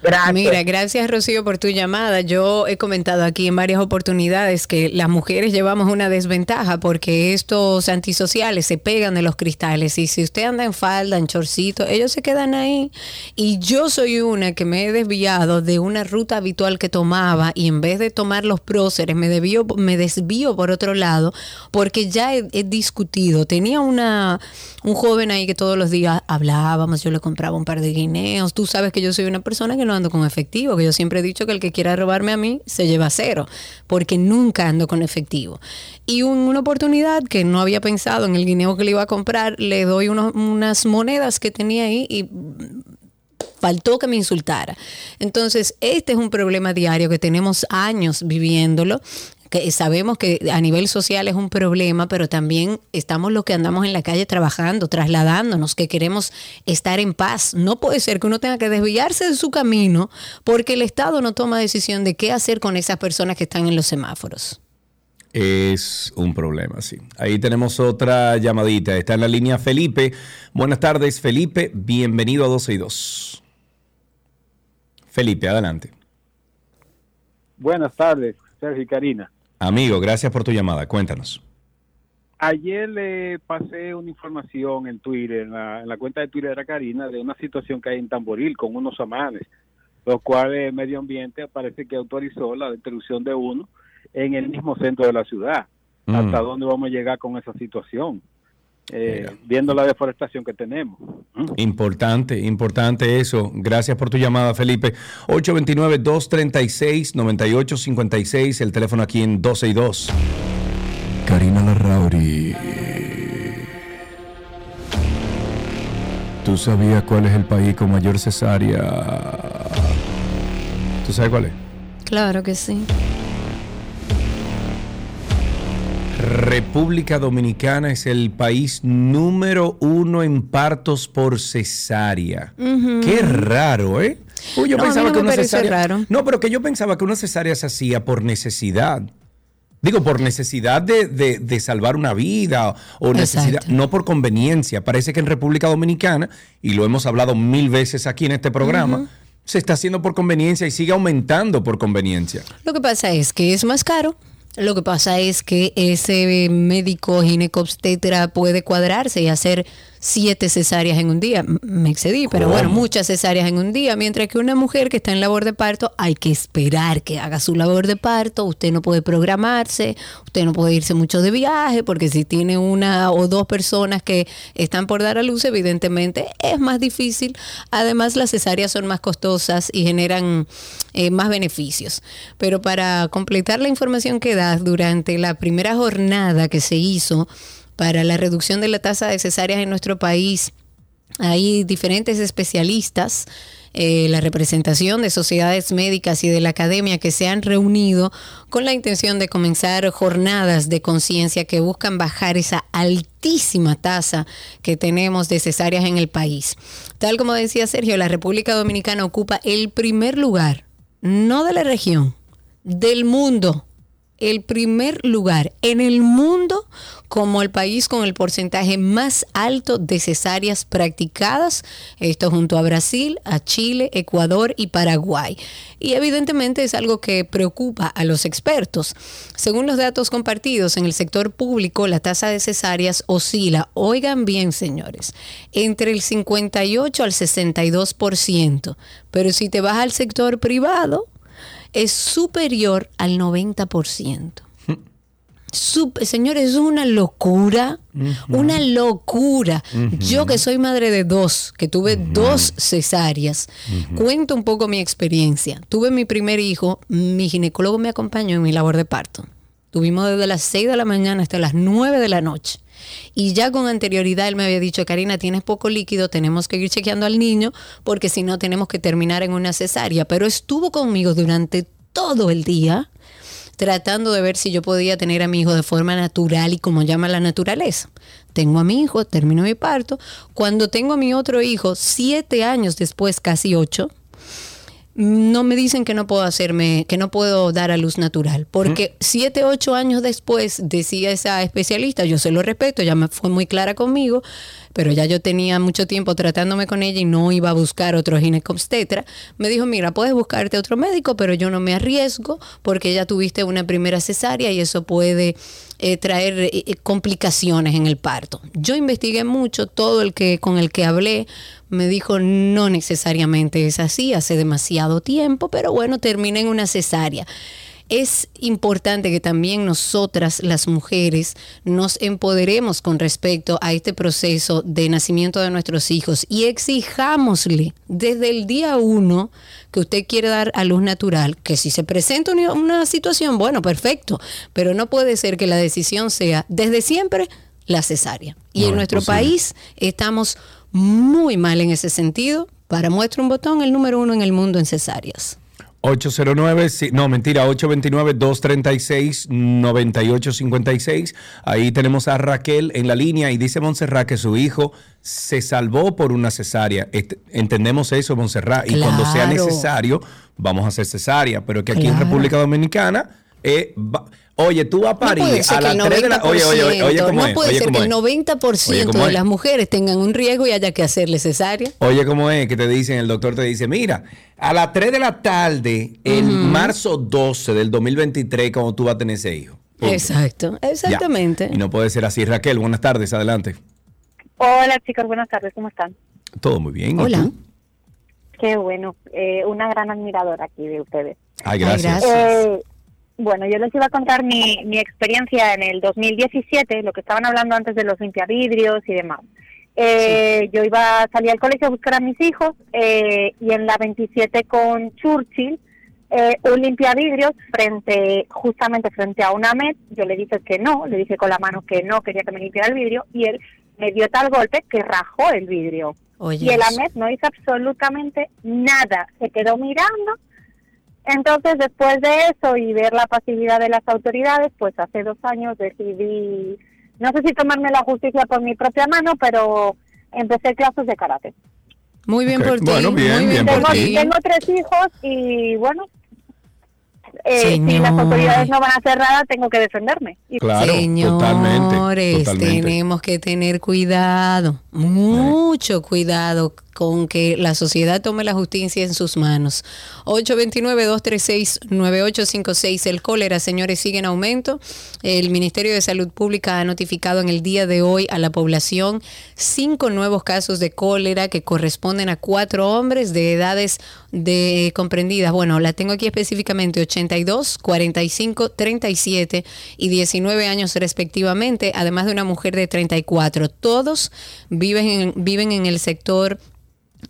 Gracias. Mira, gracias Rocío por tu llamada. Yo he comentado aquí en varias oportunidades que las mujeres llevamos una desventaja porque estos antisociales se pegan de los cristales y si usted anda en falda, en chorcito, ellos se quedan ahí. Y yo soy una que me he desviado de una ruta habitual que tomaba y en vez de tomar los próceres me, desvío, me desvío por otro lado porque ya he, he discutido. Tenía una un joven ahí que todos los días hablábamos, yo le compraba un par de guineos. Tú sabes que yo soy una persona que no ando con efectivo, que yo siempre he dicho que el que quiera robarme a mí se lleva cero, porque nunca ando con efectivo. Y una oportunidad que no había pensado en el guineo que le iba a comprar, le doy unas monedas que tenía ahí y faltó que me insultara. Entonces, este es un problema diario que tenemos años viviéndolo que sabemos que a nivel social es un problema, pero también estamos los que andamos en la calle trabajando, trasladándonos, que queremos estar en paz. No puede ser que uno tenga que desviarse de su camino porque el Estado no toma decisión de qué hacer con esas personas que están en los semáforos. Es un problema, sí. Ahí tenemos otra llamadita. Está en la línea Felipe. Buenas tardes, Felipe. Bienvenido a 12 y 2. Felipe, adelante. Buenas tardes, Sergio y Karina. Amigo, gracias por tu llamada. Cuéntanos. Ayer le pasé una información en Twitter, en la, en la cuenta de Twitter de Karina, de una situación que hay en Tamboril con unos amanes, los cuales Medio Ambiente parece que autorizó la destrucción de uno en el mismo centro de la ciudad. Mm. ¿Hasta dónde vamos a llegar con esa situación? Eh, viendo la deforestación que tenemos. Importante, importante eso. Gracias por tu llamada, Felipe. 829-236-9856, el teléfono aquí en 12 y 2. Karina Larrauri. ¿Tú sabías cuál es el país con mayor cesárea? ¿Tú sabes cuál es? Claro que sí. República Dominicana es el país número uno en partos por cesárea. Qué raro, ¿eh? Uy, yo No, pensaba no que una cesárea. raro. No, pero que yo pensaba que una cesárea se hacía por necesidad. Digo, por necesidad de, de- de salvar una vida o necesidad, no por conveniencia. Parece que en República Dominicana, y lo hemos hablado mil veces aquí en este programa, se está haciendo por conveniencia y sigue aumentando por conveniencia. Lo que pasa es que es más caro. Lo que pasa es que ese médico ginecobstetra puede cuadrarse y hacer siete cesáreas en un día. Me excedí, pero ¿Cómo? bueno, muchas cesáreas en un día. Mientras que una mujer que está en labor de parto, hay que esperar que haga su labor de parto. Usted no puede programarse, usted no puede irse mucho de viaje, porque si tiene una o dos personas que están por dar a luz, evidentemente es más difícil. Además, las cesáreas son más costosas y generan eh, más beneficios. Pero para completar la información que das, durante la primera jornada que se hizo para la reducción de la tasa de cesáreas en nuestro país, hay diferentes especialistas, eh, la representación de sociedades médicas y de la academia que se han reunido con la intención de comenzar jornadas de conciencia que buscan bajar esa altísima tasa que tenemos de cesáreas en el país. Tal como decía Sergio, la República Dominicana ocupa el primer lugar, no de la región, del mundo el primer lugar en el mundo como el país con el porcentaje más alto de cesáreas practicadas, esto junto a Brasil, a Chile, Ecuador y Paraguay. Y evidentemente es algo que preocupa a los expertos. Según los datos compartidos en el sector público, la tasa de cesáreas oscila, oigan bien señores, entre el 58 al 62%, pero si te vas al sector privado, es superior al 90%. Sup- señores, es una locura, una locura. Yo que soy madre de dos, que tuve dos cesáreas, cuento un poco mi experiencia. Tuve mi primer hijo, mi ginecólogo me acompañó en mi labor de parto. Tuvimos desde las 6 de la mañana hasta las 9 de la noche. Y ya con anterioridad él me había dicho, Karina, tienes poco líquido, tenemos que ir chequeando al niño porque si no tenemos que terminar en una cesárea. Pero estuvo conmigo durante todo el día tratando de ver si yo podía tener a mi hijo de forma natural y como llama la naturaleza. Tengo a mi hijo, termino mi parto. Cuando tengo a mi otro hijo, siete años después, casi ocho, no me dicen que no puedo hacerme, que no puedo dar a luz natural, porque siete, ocho años después decía esa especialista, yo se lo respeto, ya me fue muy clara conmigo, pero ya yo tenía mucho tiempo tratándome con ella y no iba a buscar otro ginecobstetra. Me dijo, mira, puedes buscarte otro médico, pero yo no me arriesgo porque ya tuviste una primera cesárea y eso puede eh, traer eh, eh, complicaciones en el parto. Yo investigué mucho, todo el que con el que hablé me dijo no necesariamente es así, hace demasiado tiempo, pero bueno, termina en una cesárea. Es importante que también nosotras, las mujeres, nos empoderemos con respecto a este proceso de nacimiento de nuestros hijos y exijámosle desde el día uno que usted quiere dar a luz natural, que si se presenta una, una situación, bueno, perfecto, pero no puede ser que la decisión sea desde siempre la cesárea. Y No, en es nuestro posible. país estamos muy mal en ese sentido. Para muestra un botón, el número uno en el mundo en cesáreas. 809, sí, no, mentira, 829-236-9856. Ahí tenemos a Raquel en la línea y dice Montserrat que su hijo se salvó por una cesárea. Este- entendemos eso, Montserrat, y cuando sea necesario, vamos a hacer cesárea, pero que aquí en. República Dominicana, eh, va- oye, tú vas a No parir puede ser a las el 3 de la... Oye, oye, oye, oye, ¿cómo no es? puede Oye, ser ¿cómo que el es? 90% Oye, ¿cómo de es? las mujeres tengan un riesgo y haya que hacerle cesárea. Oye, ¿cómo es? Que te dicen, el doctor te dice, mira, a las 3 de la tarde, el Ujú. marzo 12 del 2023, cuando tú vas a tener ese hijo. Punto. Exacto, exactamente. Ya. Y no puede ser así. Raquel, buenas tardes, adelante. Hola chicos, buenas tardes, ¿cómo están? Todo muy bien. ¿y Hola. tú? Qué bueno, eh, una gran admiradora aquí de ustedes. Ay, gracias. Eh, bueno, yo les iba a contar mi, mi experiencia en el 2017, lo que estaban hablando antes de los limpiavidrios y demás. Eh, Yo iba a salir al colegio a buscar a mis hijos eh, y en la 27 con Churchill, eh, un limpiavidrios frente, justamente frente a una MED, yo le dije que no, le dije con la mano que no quería que me limpiara el vidrio y él me dio tal golpe que rajó el vidrio. Oye, y el. AMED no hizo absolutamente nada, se quedó mirando. Entonces, después de eso y ver la pasividad de las autoridades, pues hace dos años decidí, no sé si tomarme la justicia por mi propia mano, pero empecé clases de karate. Muy bien por ti. bueno, bien, muy bien por por Tengo, ti. tengo tres hijos y bueno, eh, si las autoridades no van a hacer nada, tengo que defenderme. Y- Claro, Señores, totalmente, totalmente. tenemos que tener cuidado, mucho cuidado con que la sociedad tome la justicia en sus manos. 829-236-9856. El cólera, señores, sigue en aumento. El Ministerio de Salud Pública ha notificado en el día de hoy a la población cinco nuevos casos de cólera que corresponden a cuatro hombres de edades de comprendidas. Bueno, la tengo aquí específicamente 82, 45, 37 y 19 años respectivamente, además de una mujer de 34. Todos viven en, viven en el sector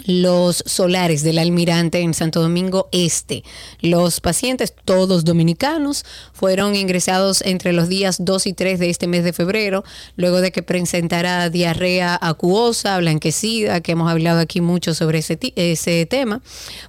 los solares del almirante en Santo Domingo Este. Los pacientes, todos dominicanos, fueron ingresados entre los días 2 y 3 de este mes de febrero, luego de que presentara diarrea acuosa, blanquecida, que hemos hablado aquí mucho sobre ese, tema.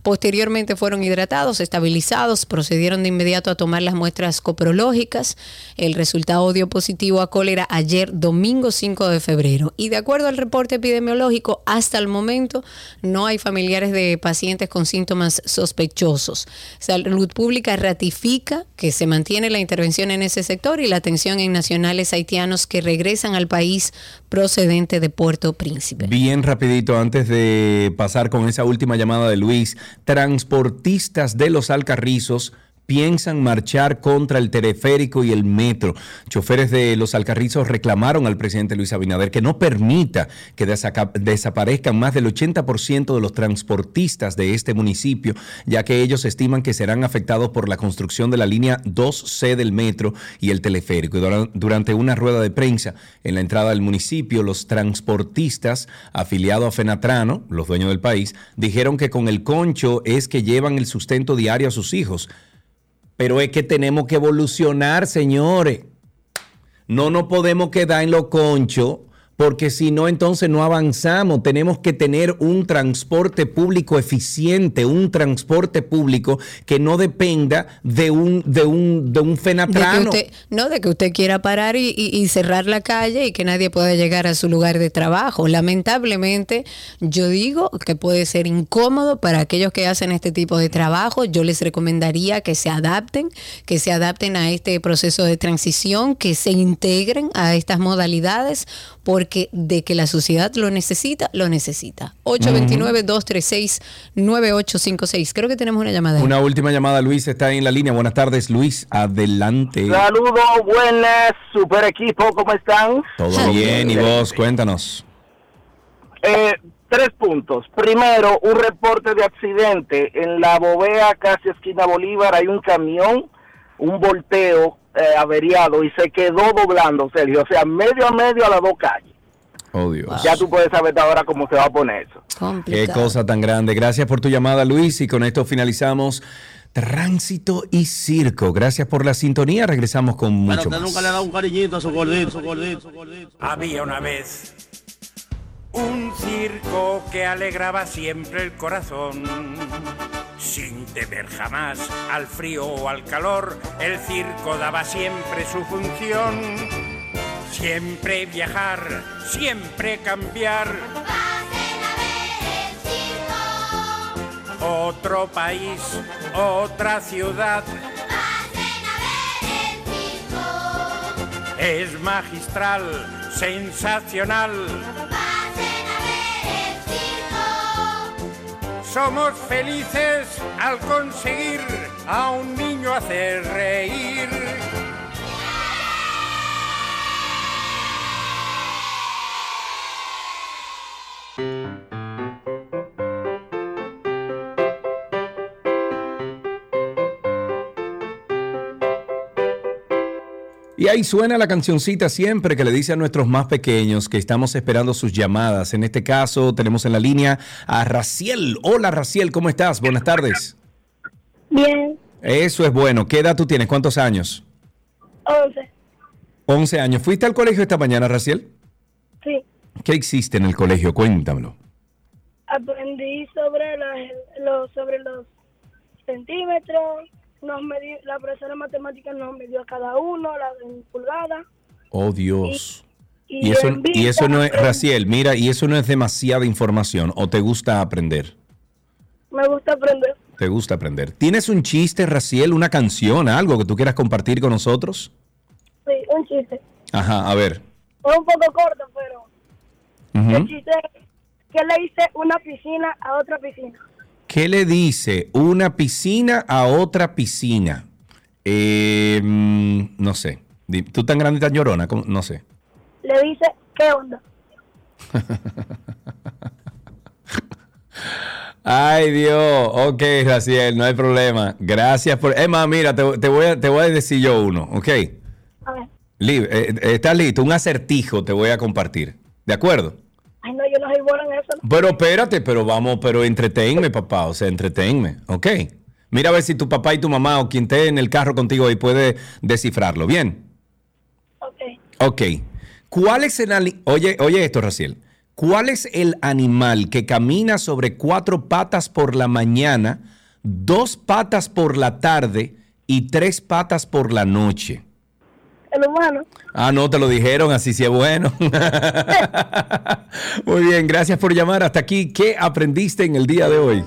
Posteriormente fueron hidratados, estabilizados, procedieron de inmediato a tomar las muestras coprológicas. El resultado dio positivo a cólera ayer, domingo 5 de febrero. Y de acuerdo al reporte epidemiológico, hasta el momento no hay familiares de pacientes con síntomas sospechosos. Salud Pública ratifica que se mantiene la intervención en ese sector y la atención en nacionales haitianos que regresan al país procedente de Puerto Príncipe. Bien rapidito, antes de pasar con esa última llamada de Luis, transportistas de los Alcarrizos piensan marchar contra el teleférico y el metro. Choferes de los Alcarrizos reclamaron al presidente Luis Abinader que no permita que desaparezcan más del 80% de los transportistas de este municipio, ya que ellos estiman que serán afectados por la construcción de la línea 2C del metro y el teleférico. Durante una rueda de prensa en la entrada del municipio, los transportistas afiliados a Fenatrano, los dueños del país, dijeron que con el concho es que llevan el sustento diario a sus hijos. Pero es que tenemos que evolucionar, señores. No nos podemos quedar en lo concho, porque si no, entonces no avanzamos. Tenemos que tener un transporte público eficiente, un transporte público que no dependa de un, de un, de un De fenatrano. usted, no, de que usted quiera parar y, y- y cerrar la calle y que nadie pueda llegar a su lugar de trabajo. Lamentablemente, yo digo que puede ser incómodo para aquellos que hacen este tipo de trabajo. Yo les recomendaría que se adapten, que se adapten a este proceso de transición, que se integren a estas modalidades, porque de que la sociedad lo necesita, lo necesita. 829-236-9856. Creo que tenemos una llamada. ahí. Una última llamada, Luis está en la línea. Buenas tardes, Luis. Adelante. Saludos, buenas, super equipo, ¿cómo están? Todo bien, y vos, cuéntanos. Eh, tres puntos. Primero, un reporte de accidente. En la bovea, casi esquina Bolívar, hay un camión, un volteo eh, averiado y se quedó doblando, Sergio. O sea, medio a medio a las dos calles. Oh, Dios. Ya tú puedes saber ahora cómo se va a poner eso. Qué cosa tan grande. Gracias por tu llamada, Luis. Y con esto finalizamos Tránsito y Circo. Gracias por la sintonía. Regresamos con mucho más. le ha dado un cariñito a su gordito, su gordito, su gordito. Había una vez un circo que alegraba siempre el corazón. Sin temer jamás al frío o al calor, el circo daba siempre su función. Siempre viajar, siempre cambiar. Otro país, otra ciudad. Es magistral, sensacional. Somos felices al conseguir a un niño hacer reír. Y ahí suena la cancioncita siempre que le dice a nuestros más pequeños que estamos esperando sus llamadas. En este caso tenemos en la línea a Raciel. Hola Raciel, ¿cómo estás? Buenas tardes. Bien, Eso es bueno. ¿Qué edad tú tienes? ¿Cuántos años? 11. 11 años. ¿Fuiste al colegio esta mañana, Raciel? Sí, ¿Qué hiciste en el colegio? Cuéntamelo. aprendí sobre, la- los sobre los centímetros. Nos medi- la profesora de matemáticas nos midió a cada uno, la en pulgada. Oh Dios. Y, Y eso, en y eso no es, Raciel, mira, y eso no es demasiada información. ¿O te gusta aprender? Me gusta aprender. ¿Te gusta aprender? ¿Tienes un chiste, Raciel, una canción, algo que tú quieras compartir con nosotros? Sí, un chiste. Ajá, a ver. Es un poco corto, pero Ujú. el chiste es que le hice una piscina a otra piscina. ¿Qué le dice una piscina a otra piscina? Eh, mm, no sé. ¿Tú tan grande y tan llorona? No sé. Le dice, ¿qué onda? Ay, Dios. Ok, Raciel, no hay problema. Gracias por... Emma, mira, te, te voy a, te voy a decir yo uno, ¿ok? A ver. Li- eh, eh, ¿Estás listo? Un acertijo te voy a compartir. ¿De acuerdo? No. Pero espérate, pero vamos, pero entretenme, papá, o sea, entretenme, ¿ok? Mira a ver si tu papá y tu mamá o quien esté en el carro contigo ahí puede descifrarlo, ¿bien? Ok. Ok. ¿Cuál es el oye, oye esto, Raciel. ¿Cuál es el animal que camina sobre cuatro patas por la mañana, dos patas por la tarde y tres patas por la noche? El humano. Ah, no, te lo dijeron, así sí es bueno. Muy bien, gracias por llamar. Hasta aquí, ¿qué aprendiste en el día de hoy?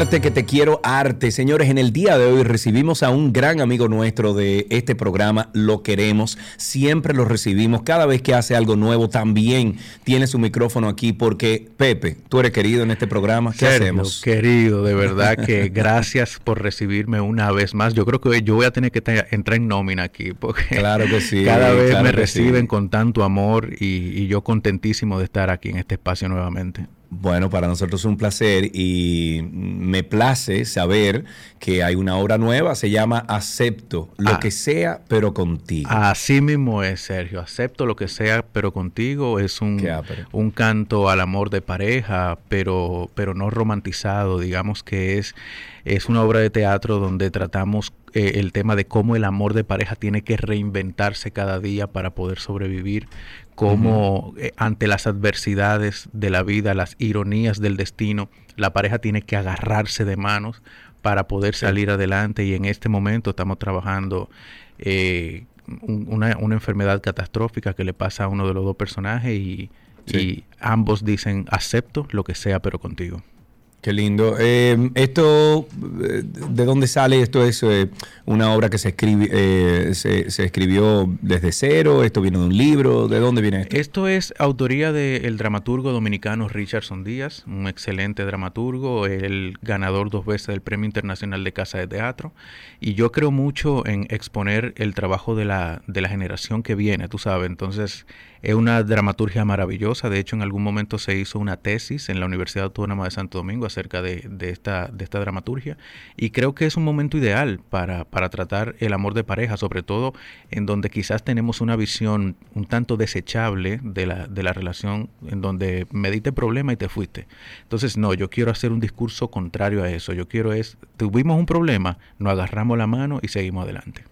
Arte que te quiero, arte. Señores, en el día de hoy recibimos a un gran amigo nuestro de este programa, lo queremos, siempre lo recibimos, cada vez que hace algo nuevo también tiene su micrófono aquí porque, Pepe, tú eres querido en este programa, ¿qué Sergio, hacemos? Querido, de verdad que gracias por recibirme una vez más. Yo creo que yo voy a tener que entrar en nómina aquí porque Claro que sí, cada vez claro me reciben sí. con tanto amor y, y yo contentísimo de estar aquí en este espacio nuevamente. Bueno, para nosotros es un placer y me place saber que hay una obra nueva, se llama Acepto, lo Ah. que sea, pero contigo. Así mismo es, Sergio. Acepto lo que sea, pero contigo es un, un canto al amor de pareja, pero, pero no romantizado. Digamos que es, es una obra de teatro donde tratamos eh, el tema de cómo el amor de pareja tiene que reinventarse cada día para poder sobrevivir, cómo eh, ante las adversidades de la vida, las ironías del destino, la pareja tiene que agarrarse de manos para poder salir adelante y en este momento estamos trabajando eh, un- una, una enfermedad catastrófica que le pasa a uno de los dos personajes y, Sí. y ambos dicen acepto lo que sea pero contigo. Qué lindo. Eh, esto, eh, ¿de dónde sale? Esto es eh, una obra que se, escribi- eh, se, se escribió desde cero, esto viene de un libro, ¿de dónde viene esto? Esto es autoría del dramaturgo dominicano Richardson Díaz, un excelente dramaturgo, el ganador dos veces del Premio Internacional de Casa de Teatro. Y yo creo mucho en exponer el trabajo de la, de la generación que viene, tú sabes. Entonces, es una dramaturgia maravillosa. De hecho, en algún momento se hizo una tesis en la Universidad Autónoma de Santo Domingo acerca de, esta, dramaturgia. Y creo que es un momento ideal para, para tratar el amor de pareja, sobre todo en donde quizás tenemos una visión un tanto desechable de la, de la relación, en donde me diste problema y te fuiste. Entonces, no, yo quiero hacer un discurso contrario a eso. Yo quiero es, tuvimos un problema, nos agarramos la mano y seguimos adelante.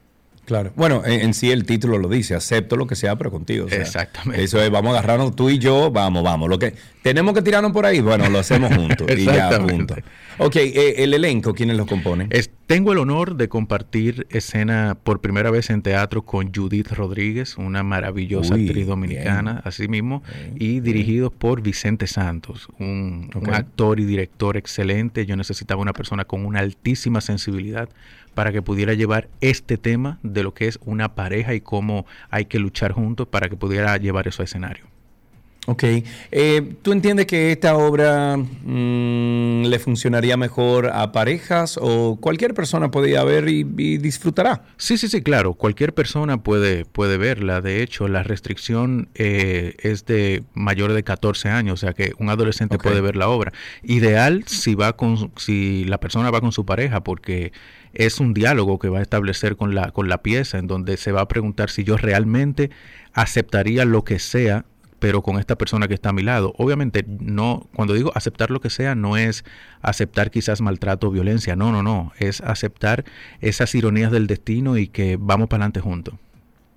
Claro. Bueno, en, en sí el título lo dice, acepto lo que sea, pero contigo. o sea, Exactamente. Eso es, vamos a agarrarnos tú y yo, vamos, vamos. Lo que tenemos que tirarnos por ahí, bueno, lo hacemos juntos. y ya, punto. Ok, eh, el elenco, ¿quiénes lo componen? Es- tengo el honor de compartir escena por primera vez en teatro con Judith Rodríguez, una maravillosa Uy, actriz dominicana, así mismo, y dirigidos por Vicente Santos, un, actor y director excelente. Yo necesitaba una persona con una altísima sensibilidad para que pudiera llevar este tema de lo que es una pareja y cómo hay que luchar juntos para que pudiera llevar eso a escenario. Ok. Eh, ¿Tú entiendes que esta obra mm, le funcionaría mejor a parejas o cualquier persona podría ver y, y disfrutará? Sí, sí, sí, claro. Cualquier persona puede, puede verla. De hecho, la restricción eh, es de mayor de 14 años, o sea que un adolescente puede ver la obra. Ideal si va con, si la persona va con su pareja, porque es un diálogo que va a establecer con la, con la pieza, en donde se va a preguntar si yo realmente aceptaría lo que sea pero con esta persona que está a mi lado. Obviamente, no, cuando digo aceptar lo que sea, no es aceptar quizás maltrato o violencia, no, no, no, es aceptar esas ironías del destino y que vamos para adelante juntos.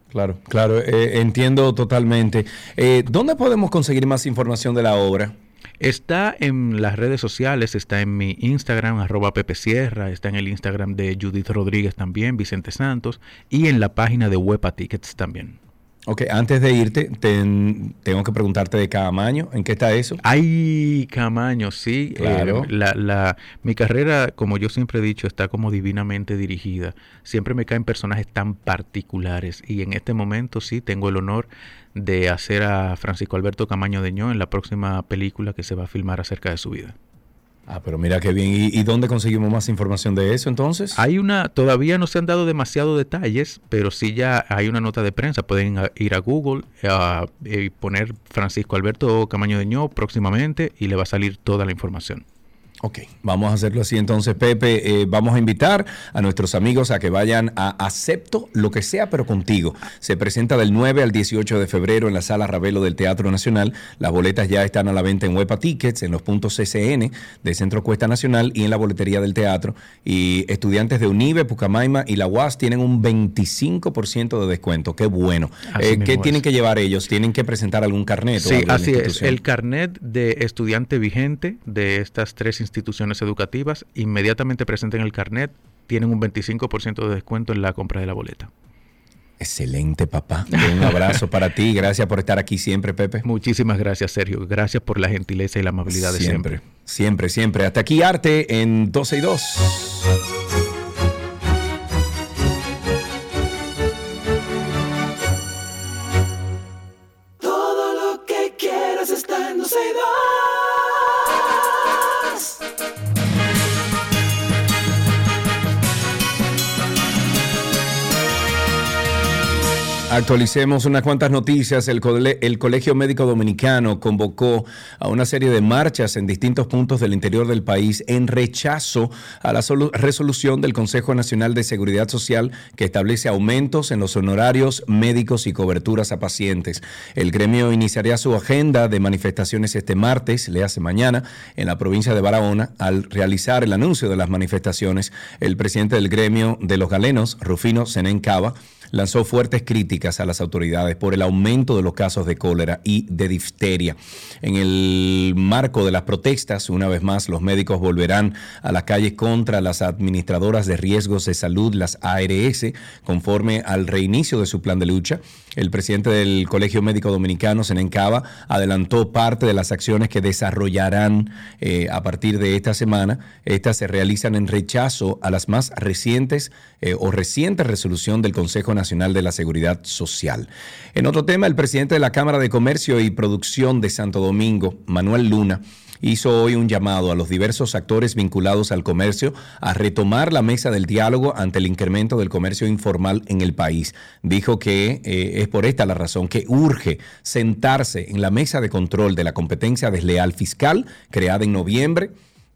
Claro, claro, eh, entiendo totalmente. Eh, ¿Dónde podemos conseguir más información de la obra? Está en las redes sociales, está en mi Instagram, arroba Pepe Sierra, está en el Instagram de Judith Rodríguez también, Vicente Santos, y en la página de Huepa Tickets también. Ok, antes de irte, ten- tengo que preguntarte de Camaño, ¿en qué está eso? Ay, Camaño, sí. Claro. eh, la, la, mi carrera, como yo siempre he dicho, está como divinamente dirigida. Siempre me caen personajes tan particulares. Y en este momento sí tengo el honor de hacer a Francisco Alberto Camaño Deñó en la próxima película que se va a filmar acerca de su vida. Ah, pero mira qué bien. ¿Y, dónde conseguimos más información de eso entonces? Hay una, todavía no se han dado demasiados detalles, pero sí ya hay una nota de prensa. Pueden ir a Google ah, y poner Francisco Alberto Camaño Deñó próximamente y le va a salir toda la información. Ok, vamos a hacerlo así entonces, Pepe. eh, vamos a invitar a nuestros amigos a que vayan a Acepto lo que sea, pero contigo. Se presenta del 9 al 18 de febrero en la Sala Ravelo del Teatro Nacional. Las boletas ya están a la venta en Huepa Tickets, en los puntos CCN de Centro Cuesta Nacional y en la boletería del teatro. Y estudiantes de UNIBE, Pucamaima y la UAS tienen un 25% de descuento. Qué bueno. Eh, ¿Qué tienen es. que llevar ellos? ¿Tienen que presentar algún carnet? Sí, así es. El carnet de estudiante vigente de estas tres instituciones educativas, inmediatamente presenten el carnet, tienen un 25% de descuento en la compra de la boleta. Excelente, papá. Un abrazo para ti. Gracias por estar aquí siempre, Pepe. Muchísimas gracias, Sergio. Gracias por la gentileza y la amabilidad de siempre. Siempre, siempre, siempre. Hasta aquí Arte en 12 y 2. Actualicemos unas cuantas noticias. El, cole- el Colegio Médico Dominicano convocó a una serie de marchas en distintos puntos del interior del país en rechazo a la solu- resolución del Consejo Nacional de Seguridad Social que establece aumentos en los honorarios médicos y coberturas a pacientes. El gremio iniciaría su agenda de manifestaciones este martes, le hace mañana, en la provincia de Barahona. Al realizar el anuncio de las manifestaciones, el presidente del gremio de los galenos, Rufino Senén Cava, lanzó fuertes críticas a las autoridades por el aumento de los casos de cólera y de difteria. En el marco de las protestas, una vez más, los médicos volverán a las calles contra las administradoras de riesgos de salud, las ARS, conforme al reinicio de su plan de lucha. El presidente del Colegio Médico Dominicano, Senén Cava, adelantó parte de las acciones que desarrollarán eh, a partir de esta semana. Estas se realizan en rechazo a las más recientes eh, o reciente resolución del Consejo Nacional de la Seguridad Social. En otro tema, el presidente de la Cámara de Comercio y Producción de Santo Domingo, Manuel Luna, hizo hoy un llamado a los diversos actores vinculados al comercio a retomar la mesa del diálogo ante el incremento del comercio informal en el país. Dijo que eh, es por esta la razón que urge sentarse en la mesa de control de la competencia desleal fiscal creada en noviembre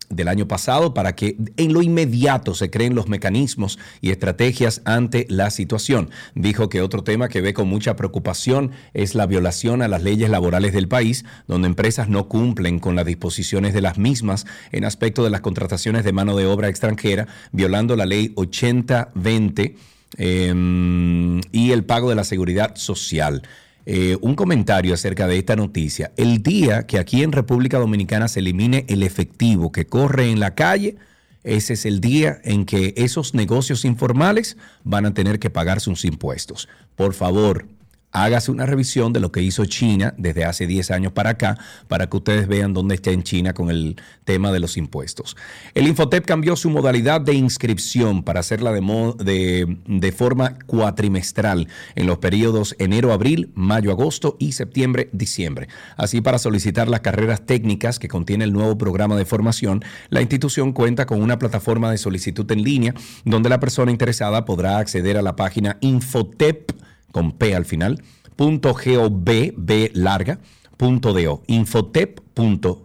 del año pasado para que en lo inmediato se creen los mecanismos y estrategias ante la situación. Dijo que otro tema que ve con mucha preocupación es la violación a las leyes laborales del país, donde empresas no cumplen con las disposiciones de las mismas en aspecto de las contrataciones de mano de obra extranjera, violando la ley 8020 eh, y el pago de la seguridad social. Eh, un comentario acerca de esta noticia. El día que aquí en República Dominicana se elimine el efectivo que corre en la calle, ese es el día en que esos negocios informales van a tener que pagar sus impuestos. Por favor, hágase una revisión de lo que hizo China desde hace 10 años para acá, para que ustedes vean dónde está en China con el tema de los impuestos. El Infotep cambió su modalidad de inscripción para hacerla de, de, forma cuatrimestral en los periodos enero-abril, mayo-agosto y septiembre-diciembre. Así, para solicitar las carreras técnicas que contiene el nuevo programa de formación, la institución cuenta con una plataforma de solicitud en línea donde la persona interesada podrá acceder a la página Infotep con P al final, punto gov, B larga, punto do, infotep.gov, punto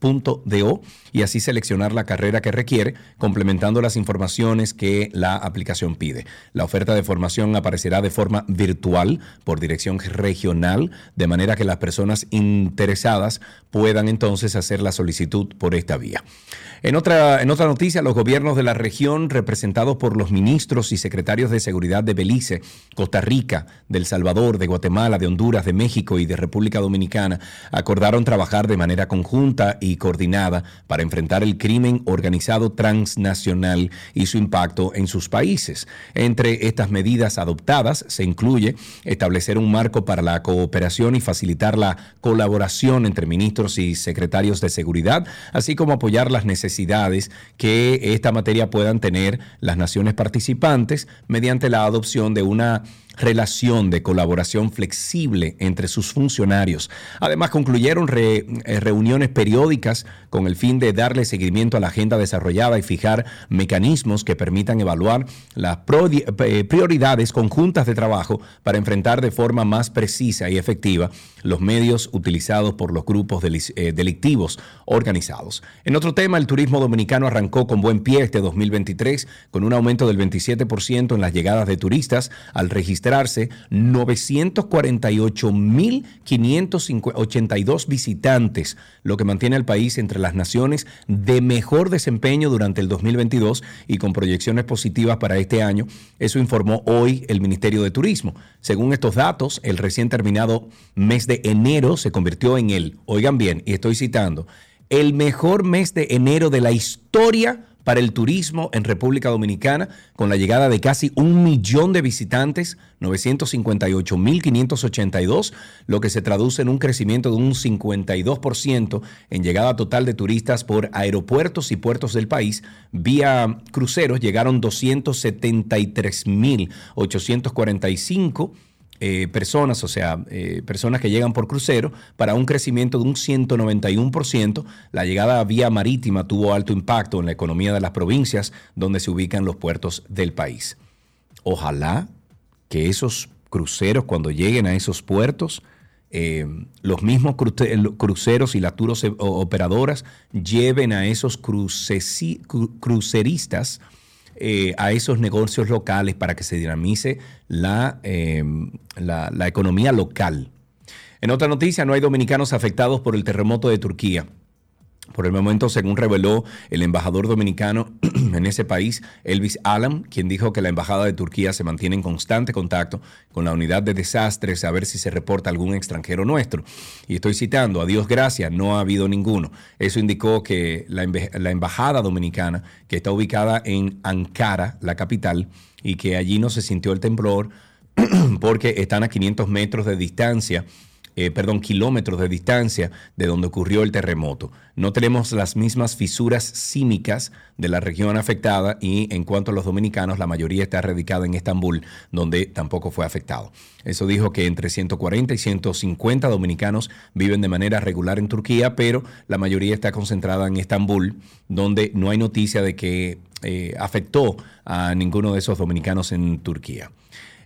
do, y así seleccionar la carrera que requiere, complementando las informaciones que la aplicación pide. La oferta de formación aparecerá de forma virtual por dirección regional, de manera que las personas interesadas puedan entonces hacer la solicitud por esta vía. En otra, en otra noticia, los gobiernos de la región, representados por los ministros y secretarios de seguridad de Belice, Costa Rica, de El Salvador, de Guatemala, de Honduras, de México y de República Dominicana, acordaron trabajar de manera conjunta y coordinada para enfrentar el crimen organizado transnacional y su impacto en sus países. Entre estas medidas adoptadas se incluye establecer un marco para la cooperación y facilitar la colaboración entre ministros y secretarios de seguridad, así como apoyar las necesidades que esta materia puedan tener las naciones participantes mediante la adopción de una relación de colaboración flexible entre sus funcionarios. Además, concluyeron eh, reuniones periódicas con el fin de darle seguimiento a la agenda desarrollada y fijar mecanismos que permitan evaluar las eh, prioridades conjuntas de trabajo para enfrentar de forma más precisa y efectiva los medios utilizados por los grupos eh, delictivos organizados. En otro tema, el turismo dominicano arrancó con buen pie este 2023 con un aumento del 27% en las llegadas de turistas al registrarse 948.582 visitantes, lo que mantiene al país entre las naciones de mejor desempeño durante el 2022 y con proyecciones positivas para este año. Eso informó hoy el Ministerio de Turismo. Según estos datos, el recién terminado mes de enero se convirtió en el, oigan bien, y estoy citando, el mejor mes de enero de la historia para el turismo en República Dominicana, con la llegada de casi un millón de visitantes, 958.582, lo que se traduce en un crecimiento de un 52% en llegada total de turistas por aeropuertos y puertos del país. Vía cruceros llegaron 273.845 eh, personas, o sea, eh, personas que llegan por crucero, para un crecimiento de un 191%. La llegada vía marítima tuvo alto impacto en la economía de las provincias donde se ubican los puertos del país. Ojalá que esos cruceros, cuando lleguen a esos puertos, eh, los mismos cruceros y las turos operadoras lleven a esos cruceristas eh, a esos negocios locales para que se dinamice eh, la, la economía local. En otra noticia, no hay dominicanos afectados por el terremoto de Turquía. Por el momento, según reveló el embajador dominicano en ese país, Elvis Alam, quien dijo que la embajada de Turquía se mantiene en constante contacto con la unidad de desastres a ver si se reporta algún extranjero nuestro. Y estoy citando, a Dios gracias, no ha habido ninguno. Eso indicó que la, la embajada dominicana, que está ubicada en Ankara, la capital, y que allí no se sintió el temblor porque están a 500 metros de distancia eh, perdón, kilómetros de distancia de donde ocurrió el terremoto. No tenemos las mismas fisuras símicas de la región afectada y en cuanto a los dominicanos, la mayoría está radicada en Estambul, donde tampoco fue afectado. Eso dijo que entre 140 y 150 dominicanos viven de manera regular en Turquía, pero la mayoría está concentrada en Estambul, donde no hay noticia de que eh, afectó a ninguno de esos dominicanos en Turquía.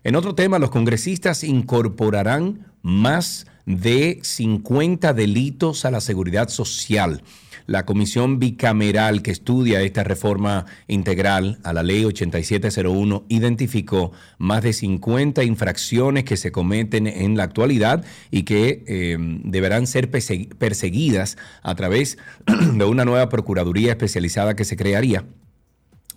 En otro tema, los congresistas incorporarán más de 50 delitos a la seguridad social. La comisión bicameral que estudia esta reforma integral a la ley 8701 identificó más de 50 infracciones que se cometen en la actualidad y que eh, deberán ser perseguidas a través de una nueva Procuraduría especializada que se crearía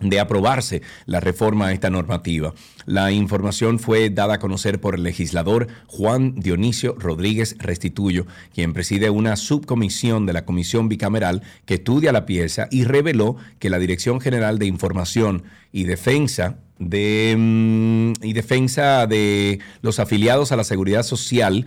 de aprobarse la reforma a esta normativa. La información fue dada a conocer por el legislador Juan Dionisio Rodríguez Restituyo, quien preside una subcomisión de la Comisión Bicameral que estudia la pieza y reveló que la Dirección General de Información y Defensa de, mm, y defensa de los afiliados a la seguridad social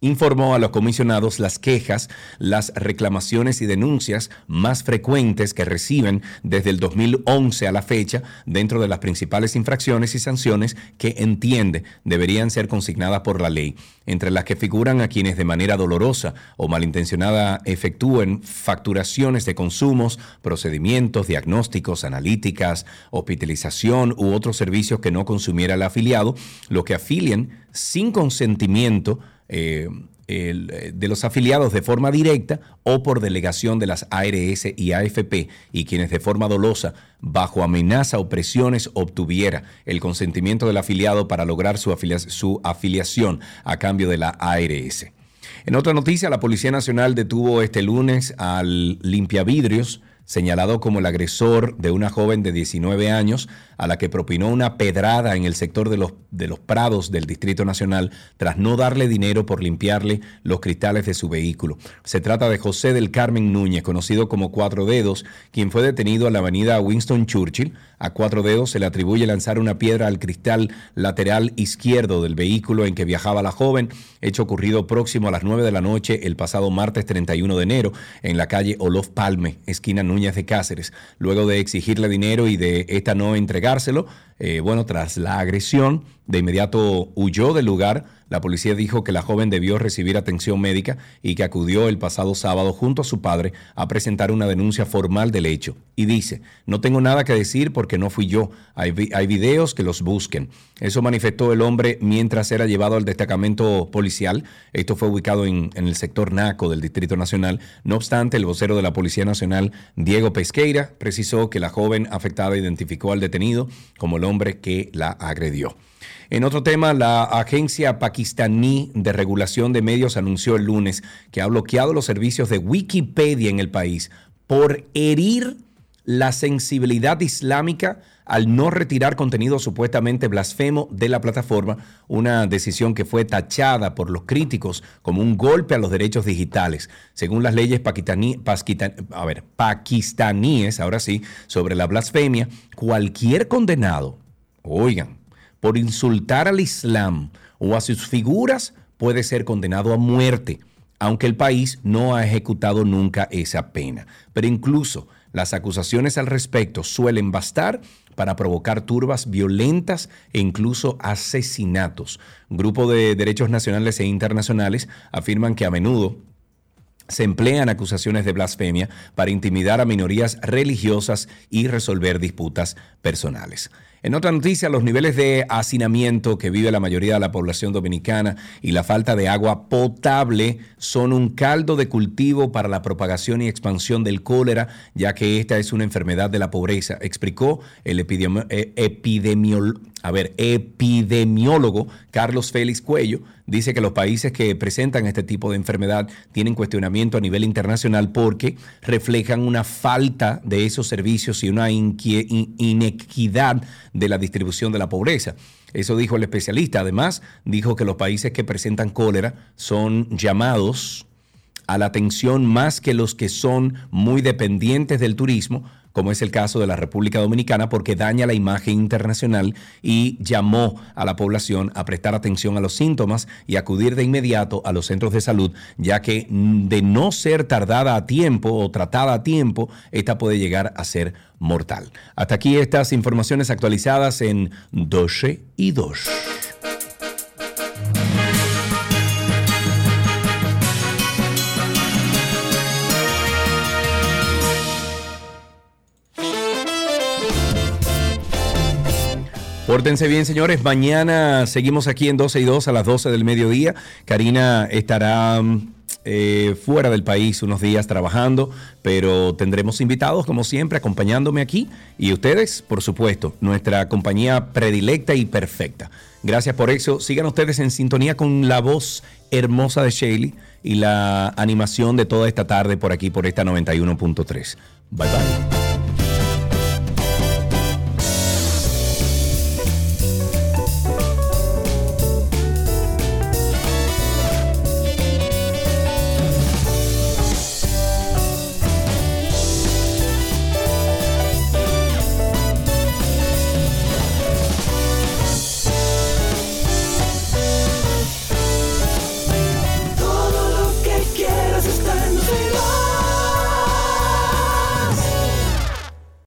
informó a los comisionados las quejas, las reclamaciones y denuncias más frecuentes que reciben desde el 2011 a la fecha dentro de las principales infracciones y sanciones que entiende deberían ser consignadas por la ley, entre las que figuran a quienes de manera dolorosa o malintencionada efectúen facturaciones de consumos, procedimientos, diagnósticos, analíticas, hospitalización u otros servicios que no consumiera el afiliado, lo que afilien sin consentimiento eh, eh, de los afiliados de forma directa o por delegación de las ARS y AFP y quienes de forma dolosa, bajo amenaza o presiones, obtuviera el consentimiento del afiliado para lograr su, su afiliación a cambio de la ARS. En otra noticia, la Policía Nacional detuvo este lunes al limpiavidrios señalado como el agresor de una joven de 19 años a la que propinó una pedrada en el sector de los, de los prados del Distrito Nacional tras no darle dinero por limpiarle los cristales de su vehículo. Se trata de José del Carmen Núñez, conocido como Cuatro Dedos, quien fue detenido en la avenida Winston Churchill. A Cuatro Dedos se le atribuye lanzar una piedra al cristal lateral izquierdo del vehículo en que viajaba la joven, hecho ocurrido próximo a las 9 de la noche el pasado martes 31 de enero en la calle Olof Palme, esquina Núñez de Cáceres, luego de exigirle dinero y de esta no entregárselo. Eh, bueno, tras la agresión, de inmediato huyó del lugar. La policía dijo que la joven debió recibir atención médica y que acudió el pasado sábado junto a su padre a presentar una denuncia formal del hecho. Y dice, no tengo nada que decir porque no fui yo. Hay, videos que los busquen. Eso manifestó el hombre mientras era llevado al destacamento policial. Esto fue ubicado en, en el sector Naco del Distrito Nacional. No obstante, el vocero de la Policía Nacional, Diego Pesqueira, precisó que la joven afectada identificó al detenido como el hombre que la agredió. En otro tema, la agencia pakistaní de regulación de medios anunció el lunes que ha bloqueado los servicios de Wikipedia en el país por herir la sensibilidad islámica al no retirar contenido supuestamente blasfemo de la plataforma, una decisión que fue tachada por los críticos como un golpe a los derechos digitales, según las leyes pakistaníes, ahora sí, sobre la blasfemia, cualquier condenado, oigan, por insultar al Islam o a sus figuras puede ser condenado a muerte, aunque el país no ha ejecutado nunca esa pena. Pero incluso las acusaciones al respecto suelen bastar para provocar turbas violentas e incluso asesinatos. Grupos de derechos nacionales e internacionales afirman que a menudo se emplean acusaciones de blasfemia para intimidar a minorías religiosas y resolver disputas personales. En otra noticia, los niveles de hacinamiento que vive la mayoría de la población dominicana y la falta de agua potable son un caldo de cultivo para la propagación y expansión del cólera, ya que esta es una enfermedad de la pobreza, explicó el epidemi- eh, a ver, epidemiólogo Carlos Félix Cuello. Dice que los países que presentan este tipo de enfermedad tienen cuestionamiento a nivel internacional porque reflejan una falta de esos servicios y una inequidad de la distribución de la pobreza. Eso dijo el especialista. Además, dijo que los países que presentan cólera son llamados a la atención más que los que son muy dependientes del turismo, como es el caso de la República Dominicana, porque daña la imagen internacional y llamó a la población a prestar atención a los síntomas y acudir de inmediato a los centros de salud, ya que de no ser tardada a tiempo o tratada a tiempo, esta puede llegar a ser mortal. Hasta aquí estas informaciones actualizadas en 12 y 2. Pórtense bien, señores. Mañana seguimos aquí en 12 y 2 a las 12 del mediodía. Karina estará mm, eh, fuera del país unos días trabajando, pero tendremos invitados, como siempre, acompañándome aquí. Y ustedes, por supuesto, nuestra compañía predilecta y perfecta. Gracias por eso. Sigan ustedes en sintonía con la voz hermosa de Shaley y la animación de toda esta tarde por aquí, por esta 91.3. Bye bye.